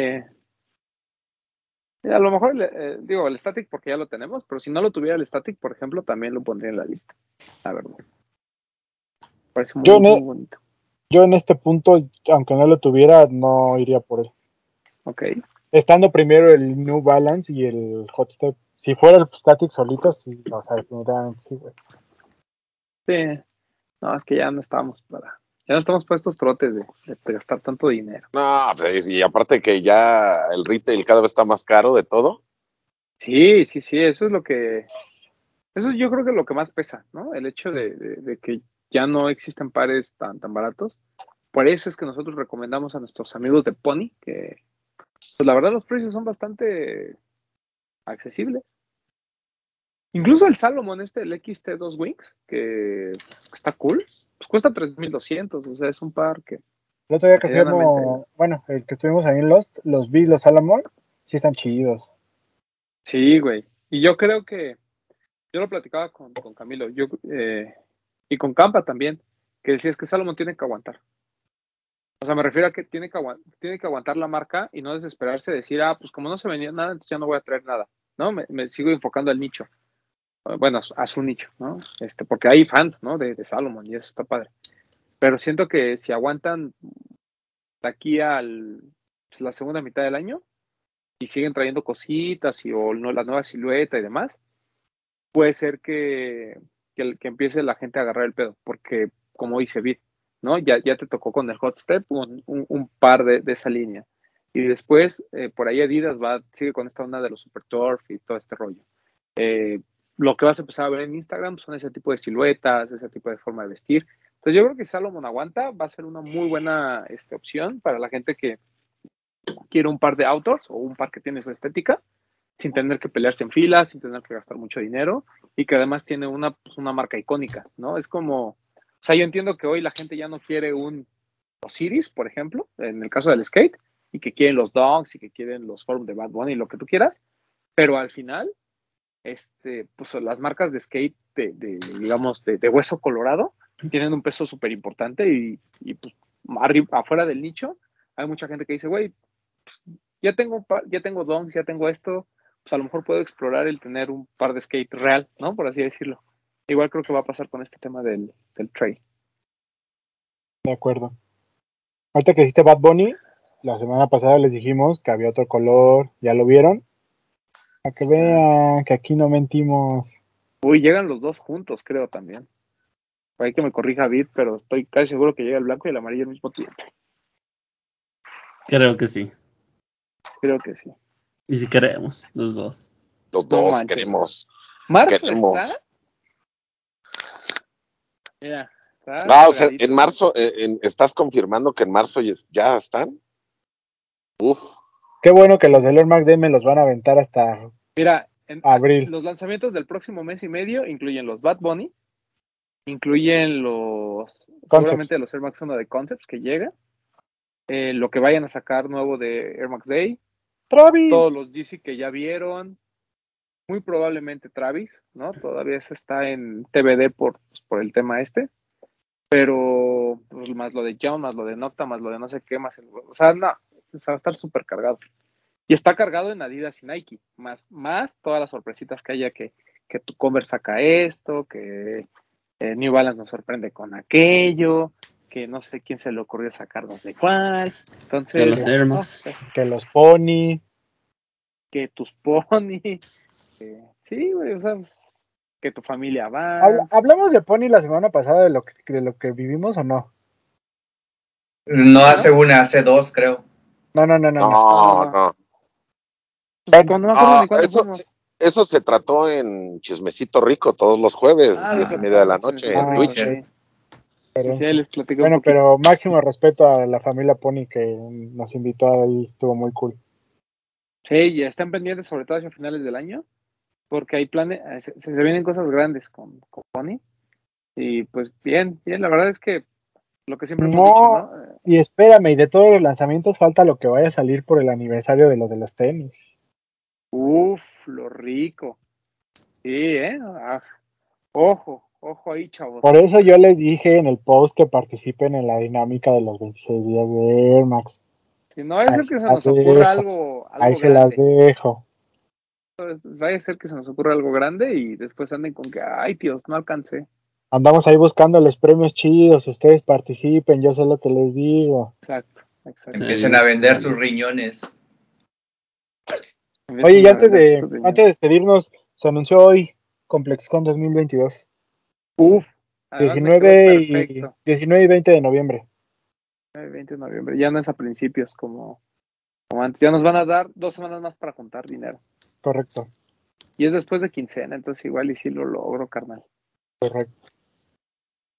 Speaker 2: A lo mejor, eh, digo, el Static porque ya lo tenemos, pero si no lo tuviera el Static, por ejemplo, también lo pondría en la lista. La verdad. Parece muy,
Speaker 6: yo,
Speaker 2: muy
Speaker 6: en,
Speaker 2: bonito.
Speaker 6: yo en este punto, aunque no lo tuviera, no iría por él.
Speaker 2: Ok.
Speaker 6: Estando primero el New Balance y el Hot Step. Si fuera el Static solito, sí, o sea, definitivamente sí, güey.
Speaker 2: Sí. No, es que ya no estamos para. Ya no estamos para estos trotes de, de gastar tanto dinero.
Speaker 5: No, pues, y aparte que ya el retail cada vez está más caro de todo.
Speaker 2: Sí, sí, sí, eso es lo que. Eso yo creo que es lo que más pesa, ¿no? El hecho de, de, de que ya no existen pares tan, tan baratos. Por eso es que nosotros recomendamos a nuestros amigos de Pony que, pues la verdad los precios son bastante accesibles. Incluso el Salomon, este, el XT2 Wings, que está cool, pues cuesta 3.200, o sea, es un par que...
Speaker 6: El otro día que fuimos, bueno, el que estuvimos ahí en Lost, los vi, los Salomon, sí están chidos.
Speaker 2: Sí, güey. Y yo creo que, yo lo platicaba con, con Camilo, yo, eh, y con Campa también, que decía es que Salomon tiene que aguantar. O sea, me refiero a que tiene que, tiene que aguantar la marca y no desesperarse decir, ah, pues como no se venía nada, entonces ya no voy a traer nada, ¿no? Me, sigo enfocando al nicho. Bueno, a su nicho, ¿no? Este, porque hay fans, ¿no? De, de Salomon y eso está padre. Pero siento que si aguantan de aquí a pues, la segunda mitad del año y siguen trayendo cositas y o no, la nueva silueta y demás, puede ser que, que, que empiece la gente a agarrar el pedo, porque como dice Bit, ¿no? Ya, ya te tocó con el Hot Step un, un, par de, de, esa línea. Y después, eh, por ahí Adidas va, sigue con esta onda de los Super Turf y todo este rollo. Eh, lo que vas a empezar a ver en Instagram son ese tipo de siluetas, ese tipo de forma de vestir. Entonces yo creo que Salomon Aguanta va a ser una muy buena este, opción para la gente que quiere un par de outdoors o un par que tiene esa estética, sin tener que pelearse en filas, sin tener que gastar mucho dinero y que además tiene una, pues, una marca icónica, ¿no? Es como, o sea, yo entiendo que hoy la gente ya no quiere un Osiris, por ejemplo, en el caso del skate, y que quieren los dogs y que quieren los forums de Bad Bunny y lo que tú quieras, pero al final este, pues las marcas de skate de, de digamos, de, hueso colorado tienen un peso súper importante y, y, pues afuera del nicho hay mucha gente que dice, güey, pues, ya tengo ya tengo donks, ya tengo esto, pues a lo mejor puedo explorar el tener un par de skate real, ¿no? Por así decirlo. Igual creo que va a pasar con este tema del, del trail.
Speaker 6: De acuerdo. Ahorita que hiciste Bad Bunny, la semana pasada les dijimos que había otro color, ¿ya lo vieron? Para que vean que aquí no mentimos.
Speaker 2: Uy, llegan los dos juntos, creo también. Hay que me corrija Vid, pero estoy casi seguro que llega el blanco y el amarillo al mismo tiempo.
Speaker 3: Creo que sí.
Speaker 2: Creo que sí.
Speaker 3: Y si queremos, los dos.
Speaker 5: Los dos no queremos.
Speaker 2: ¿Marzo
Speaker 5: queremos.
Speaker 2: está? Mira,
Speaker 5: no, o sea, en marzo, eh, en, ¿estás confirmando que en marzo ya están? Uf.
Speaker 6: Qué bueno que los de Lord Mac me los van a aventar hasta
Speaker 2: Mira, en,
Speaker 6: abril.
Speaker 2: Los lanzamientos del próximo mes y medio incluyen los Bad Bunny, incluyen los, seguramente los Air Max 1 de Concepts que llega, eh, lo que vayan a sacar nuevo de Air Max Day,
Speaker 6: Travis.
Speaker 2: todos los DC que ya vieron, muy probablemente Travis, ¿no? Todavía eso está en TBD por, pues, por el tema este, pero pues, más lo de John, más lo de Nocta, más lo de no sé qué, más el, o sea, no, o sea, va a estar súper cargado. Y está cargado en Adidas y Nike, más, más todas las sorpresitas que haya que, que tu Converse saca esto, que eh, New Balance nos sorprende con aquello, que no sé quién se le ocurrió sacar no sé cuál. Entonces,
Speaker 3: Que los
Speaker 2: no sé,
Speaker 6: Que los pony.
Speaker 2: que tus pony, que- sí, güey, o sea, pues, que tu familia va.
Speaker 6: Habla- ¿Hablamos de pony la semana pasada de lo que, de lo que vivimos o no?
Speaker 4: No hace una, hace dos, creo.
Speaker 6: No, no, no, no. no.
Speaker 5: No,
Speaker 2: no.
Speaker 5: no.
Speaker 2: Pues, no cuándo
Speaker 5: eso, eso se trató en Chismecito Rico todos los jueves,
Speaker 2: Ah,
Speaker 5: diez y media de la noche
Speaker 2: en
Speaker 5: en
Speaker 6: Ah,
Speaker 5: Twitch.
Speaker 2: sí.
Speaker 6: Pero- bueno, pero máximo respeto a la familia Pony que nos invitó ahí, estuvo muy cool.
Speaker 2: Sí, ya están pendientes, sobre todo hacia finales del año, porque hay planes, eh, se, se vienen cosas grandes con, con Pony. Y pues bien, bien, la verdad es que lo que siempre hemos
Speaker 6: No.
Speaker 2: dicho, ¿no? Eh,
Speaker 6: Y espérame, y de todos los lanzamientos falta lo que vaya a salir por el aniversario de los de los tenis.
Speaker 2: Uf, lo rico. Sí, ¿eh? Ah, ojo, ojo ahí, chavos.
Speaker 6: Por eso yo les dije en el post que participen en la dinámica de los 26 días de Air Max.
Speaker 2: Si no ser
Speaker 6: ahí
Speaker 2: que se nos ocurra
Speaker 6: dejo.
Speaker 2: algo, algo
Speaker 6: Ahí se las dejo.
Speaker 2: Vaya a ser que se nos ocurra algo grande y después anden con que, ay, Dios, no alcancé.
Speaker 6: Andamos ahí buscando los premios chidos, ustedes participen, yo sé lo que les digo.
Speaker 2: Exacto.
Speaker 4: Empiecen a vender sus riñones.
Speaker 6: Oye, y antes de, antes de despedirnos, se anunció hoy ComplexCon 2022,
Speaker 2: Uf, además me quedó
Speaker 6: 19 y,
Speaker 2: perfecto.
Speaker 6: 19 y 20 de noviembre.
Speaker 2: 20 de noviembre, ya no es a principios como, como antes. Ya nos van a dar dos semanas más para juntar dinero.
Speaker 6: Correcto,
Speaker 2: Y es después de quincena, entonces igual y sí lo logro, carnal.
Speaker 6: correcto.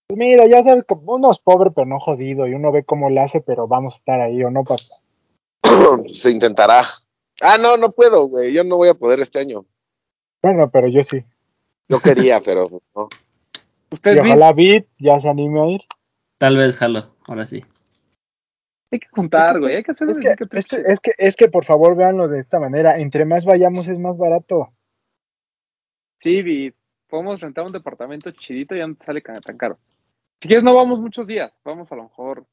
Speaker 6: Pues mira, ya sabes, como uno es pobre pero no jodido, y uno ve cómo le hace, pero vamos a estar ahí, ¿o no, papá?
Speaker 5: se intentará. Ah, no, no puedo, güey. Yo no voy a poder este año.
Speaker 6: Bueno, pero yo sí.
Speaker 5: Yo quería, pero no.
Speaker 2: Usted
Speaker 6: Y ojalá Bit ya se anime a ir.
Speaker 3: Tal vez jalo, ahora sí.
Speaker 2: Hay que juntar,
Speaker 6: Es que-
Speaker 2: güey, hay que hacer
Speaker 6: Es que, es, que, es, que, es que por favor véanlo de esta manera, entre más vayamos es más barato.
Speaker 2: Sí, vi, podemos rentar un departamento chidito y ya no te sale tan caro. Si quieres, no vamos muchos días, vamos a lo mejor.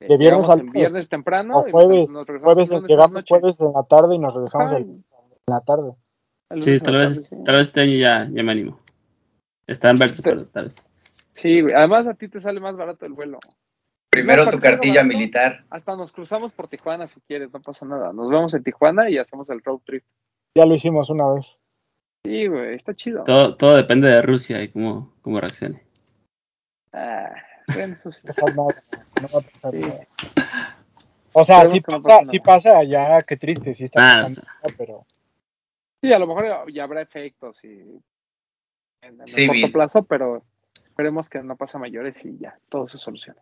Speaker 2: eh,
Speaker 6: De viernes al
Speaker 2: viernes temprano
Speaker 6: O
Speaker 2: y nos-
Speaker 6: jueves,
Speaker 2: nos regresamos
Speaker 6: jueves llegamos
Speaker 2: noche.
Speaker 6: jueves en la tarde y nos regresamos el, en la tarde.
Speaker 3: Sí, tal vez,
Speaker 2: sí.
Speaker 3: tal vez este año ya, ya me animo. Está en verso, pero tal vez.
Speaker 2: Sí, güey, además a ti te sale más barato el vuelo.
Speaker 4: Primero
Speaker 2: No,
Speaker 4: tu cartilla militar.
Speaker 2: Hasta nos cruzamos por Tijuana si quieres, no pasa nada. Nos vemos en Tijuana y hacemos el road trip.
Speaker 6: Ya lo hicimos una vez.
Speaker 2: Sí, güey, está chido.
Speaker 3: Todo, todo depende de Rusia y cómo, cómo reaccione.
Speaker 2: Ah, bueno, eso sí.
Speaker 6: No nada, va a pasar
Speaker 2: Sí.
Speaker 6: nada. O sea,
Speaker 2: no
Speaker 6: pasa,
Speaker 2: nada.
Speaker 6: pasa, ya, qué triste, sí está pasando, pero
Speaker 2: Sí, a lo mejor ya- habrá efectos y en,
Speaker 4: Sí,
Speaker 2: el corto plazo, pero esperemos que no pase a mayores y ya, todo se soluciona.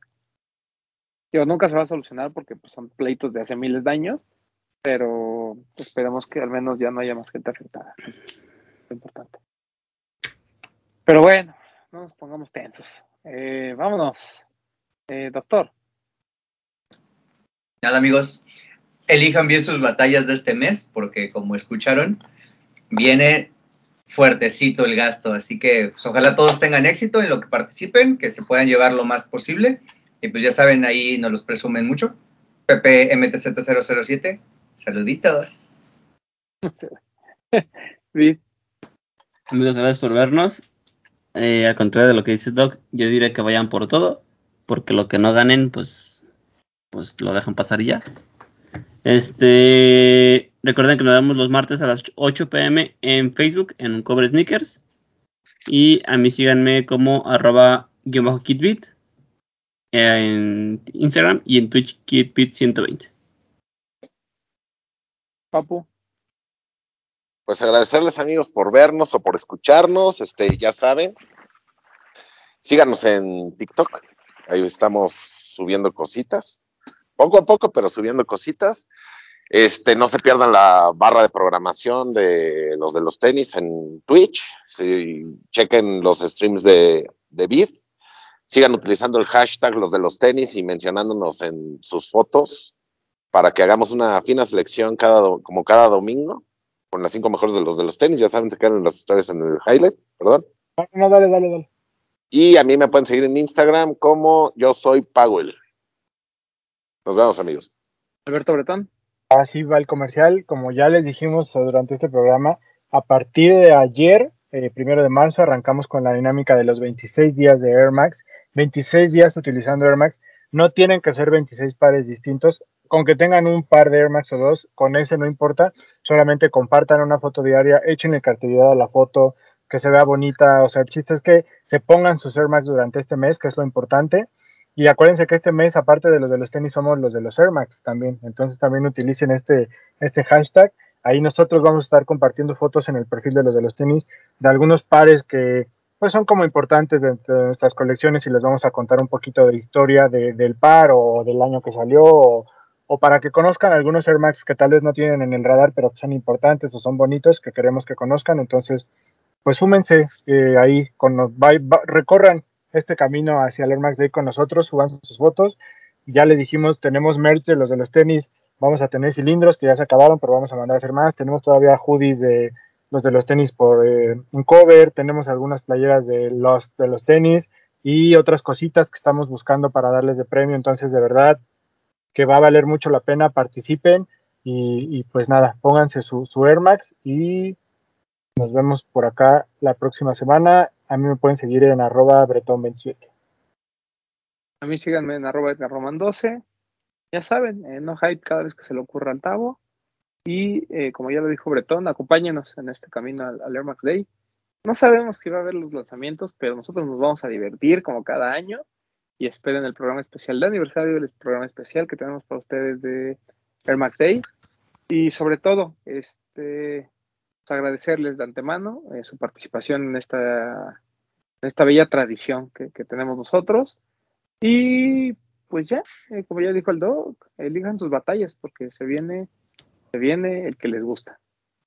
Speaker 2: Nunca se va a solucionar porque pues, son pleitos de hace miles de años, pero esperemos que al menos ya no haya más gente afectada. Es importante. Pero bueno, no nos pongamos tensos. Eh, vámonos. Eh, doctor,
Speaker 4: Nada, amigos. Elijan bien sus batallas de este mes, porque como escucharon, viene fuertecito el gasto. Así que pues, ojalá todos tengan éxito en lo que participen, que se puedan llevar lo más posible. Y pues ya saben, ahí nos los presumen mucho. PPMTZ007. Saluditos.
Speaker 2: vi,
Speaker 3: Amigos, gracias por vernos. Eh, al contrario de lo que dice Doc, yo diré que vayan por todo, porque lo que no ganen, pues, pues lo dejan pasar y ya. Este, recuerden que nos vemos los martes a las 8 pm en Facebook en un cover sneakers. Y a mí síganme como arroba guion bajo kitbit en Instagram y en Twitch kitbit120.
Speaker 2: Papu.
Speaker 5: Pues agradecerles amigos por vernos o por escucharnos, este, ya saben. Síganos en TikTok, ahí estamos subiendo cositas, poco a poco, pero subiendo cositas. Este, no se pierdan la barra de programación de los de los tenis en Twitch, sí, chequen los streams de, de Bid, sigan utilizando el hashtag los de los tenis y mencionándonos en sus fotos para que hagamos una fina selección cada como cada domingo con las cinco mejores de los de los tenis. Ya saben, se quedan las historias en el highlight, perdón.
Speaker 6: No, dale, dale, dale.
Speaker 5: Y a mí me pueden seguir en Instagram como yo soy Powell. Nos vemos, amigos.
Speaker 2: Alberto Bretón.
Speaker 6: Así va el comercial. Como ya les dijimos durante este programa, a partir de ayer, eh, primero de marzo, arrancamos con la dinámica de los 26 días de Air Max. 26 días utilizando Air Max. No tienen que ser 26 pares distintos. Con que tengan un par de Air Max o dos, con ese no importa. Solamente compartan una foto diaria, échenle cartelera a la foto, que se vea bonita. O sea, el chiste es que se pongan sus Air Max durante este mes, que es lo importante. Y acuérdense que este mes, aparte de los de los tenis, somos los de los Air Max también. Entonces también utilicen este, este hashtag. Ahí nosotros vamos a estar compartiendo fotos en el perfil de los de los tenis de algunos pares que pues son como importantes de, nuestras colecciones y les vamos a contar un poquito de historia del par o del año que salió o, para que conozcan algunos Air Max que tal vez no tienen en el radar pero que son importantes o son bonitos que queremos que conozcan. Entonces, pues súmense eh, ahí, con, recorran este camino hacia el Air Max Day con nosotros, suban sus fotos. Ya les dijimos, tenemos merch de los de los tenis, vamos a tener cilindros que ya se acabaron, pero vamos a mandar a hacer más. Tenemos todavía hoodies de los de los tenis por eh, un cover, tenemos algunas playeras de los, de los tenis y otras cositas que estamos buscando para darles de premio. Entonces, de verdad, que va a valer mucho la pena, participen y, pues nada, pónganse su, su Air Max y nos vemos por acá la próxima semana. A mí me pueden seguir en arroba bretón27.
Speaker 2: A mí síganme en arroba edgarroman12. Ya saben, eh, no hype cada vez que se le ocurra al tabo. Y eh, como ya lo dijo Bretón, acompáñenos en este camino al, Air Max Day. No sabemos si va a haber los lanzamientos, pero nosotros nos vamos a divertir como cada año. Y esperen el programa especial de aniversario, el programa especial que tenemos para ustedes de Air Max Day. Y sobre todo, este, agradecerles de antemano eh, su participación en esta, esta bella tradición que, tenemos nosotros. Y pues ya, eh, como ya dijo el Doc, elijan sus batallas porque se viene, se viene el que les gusta.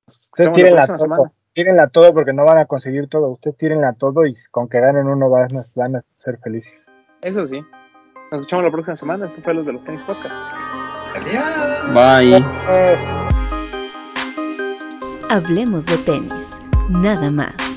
Speaker 6: Ustedes tírenla todo, tírenla todo porque no van a conseguir todo. Ustedes tírenla todo y con que ganen uno van, van a ser felices.
Speaker 2: Eso sí. Nos escuchamos la próxima semana. Esto fue los de los tenis podcast.
Speaker 3: Adiós. Bye.
Speaker 1: Hablemos de tenis, nada más.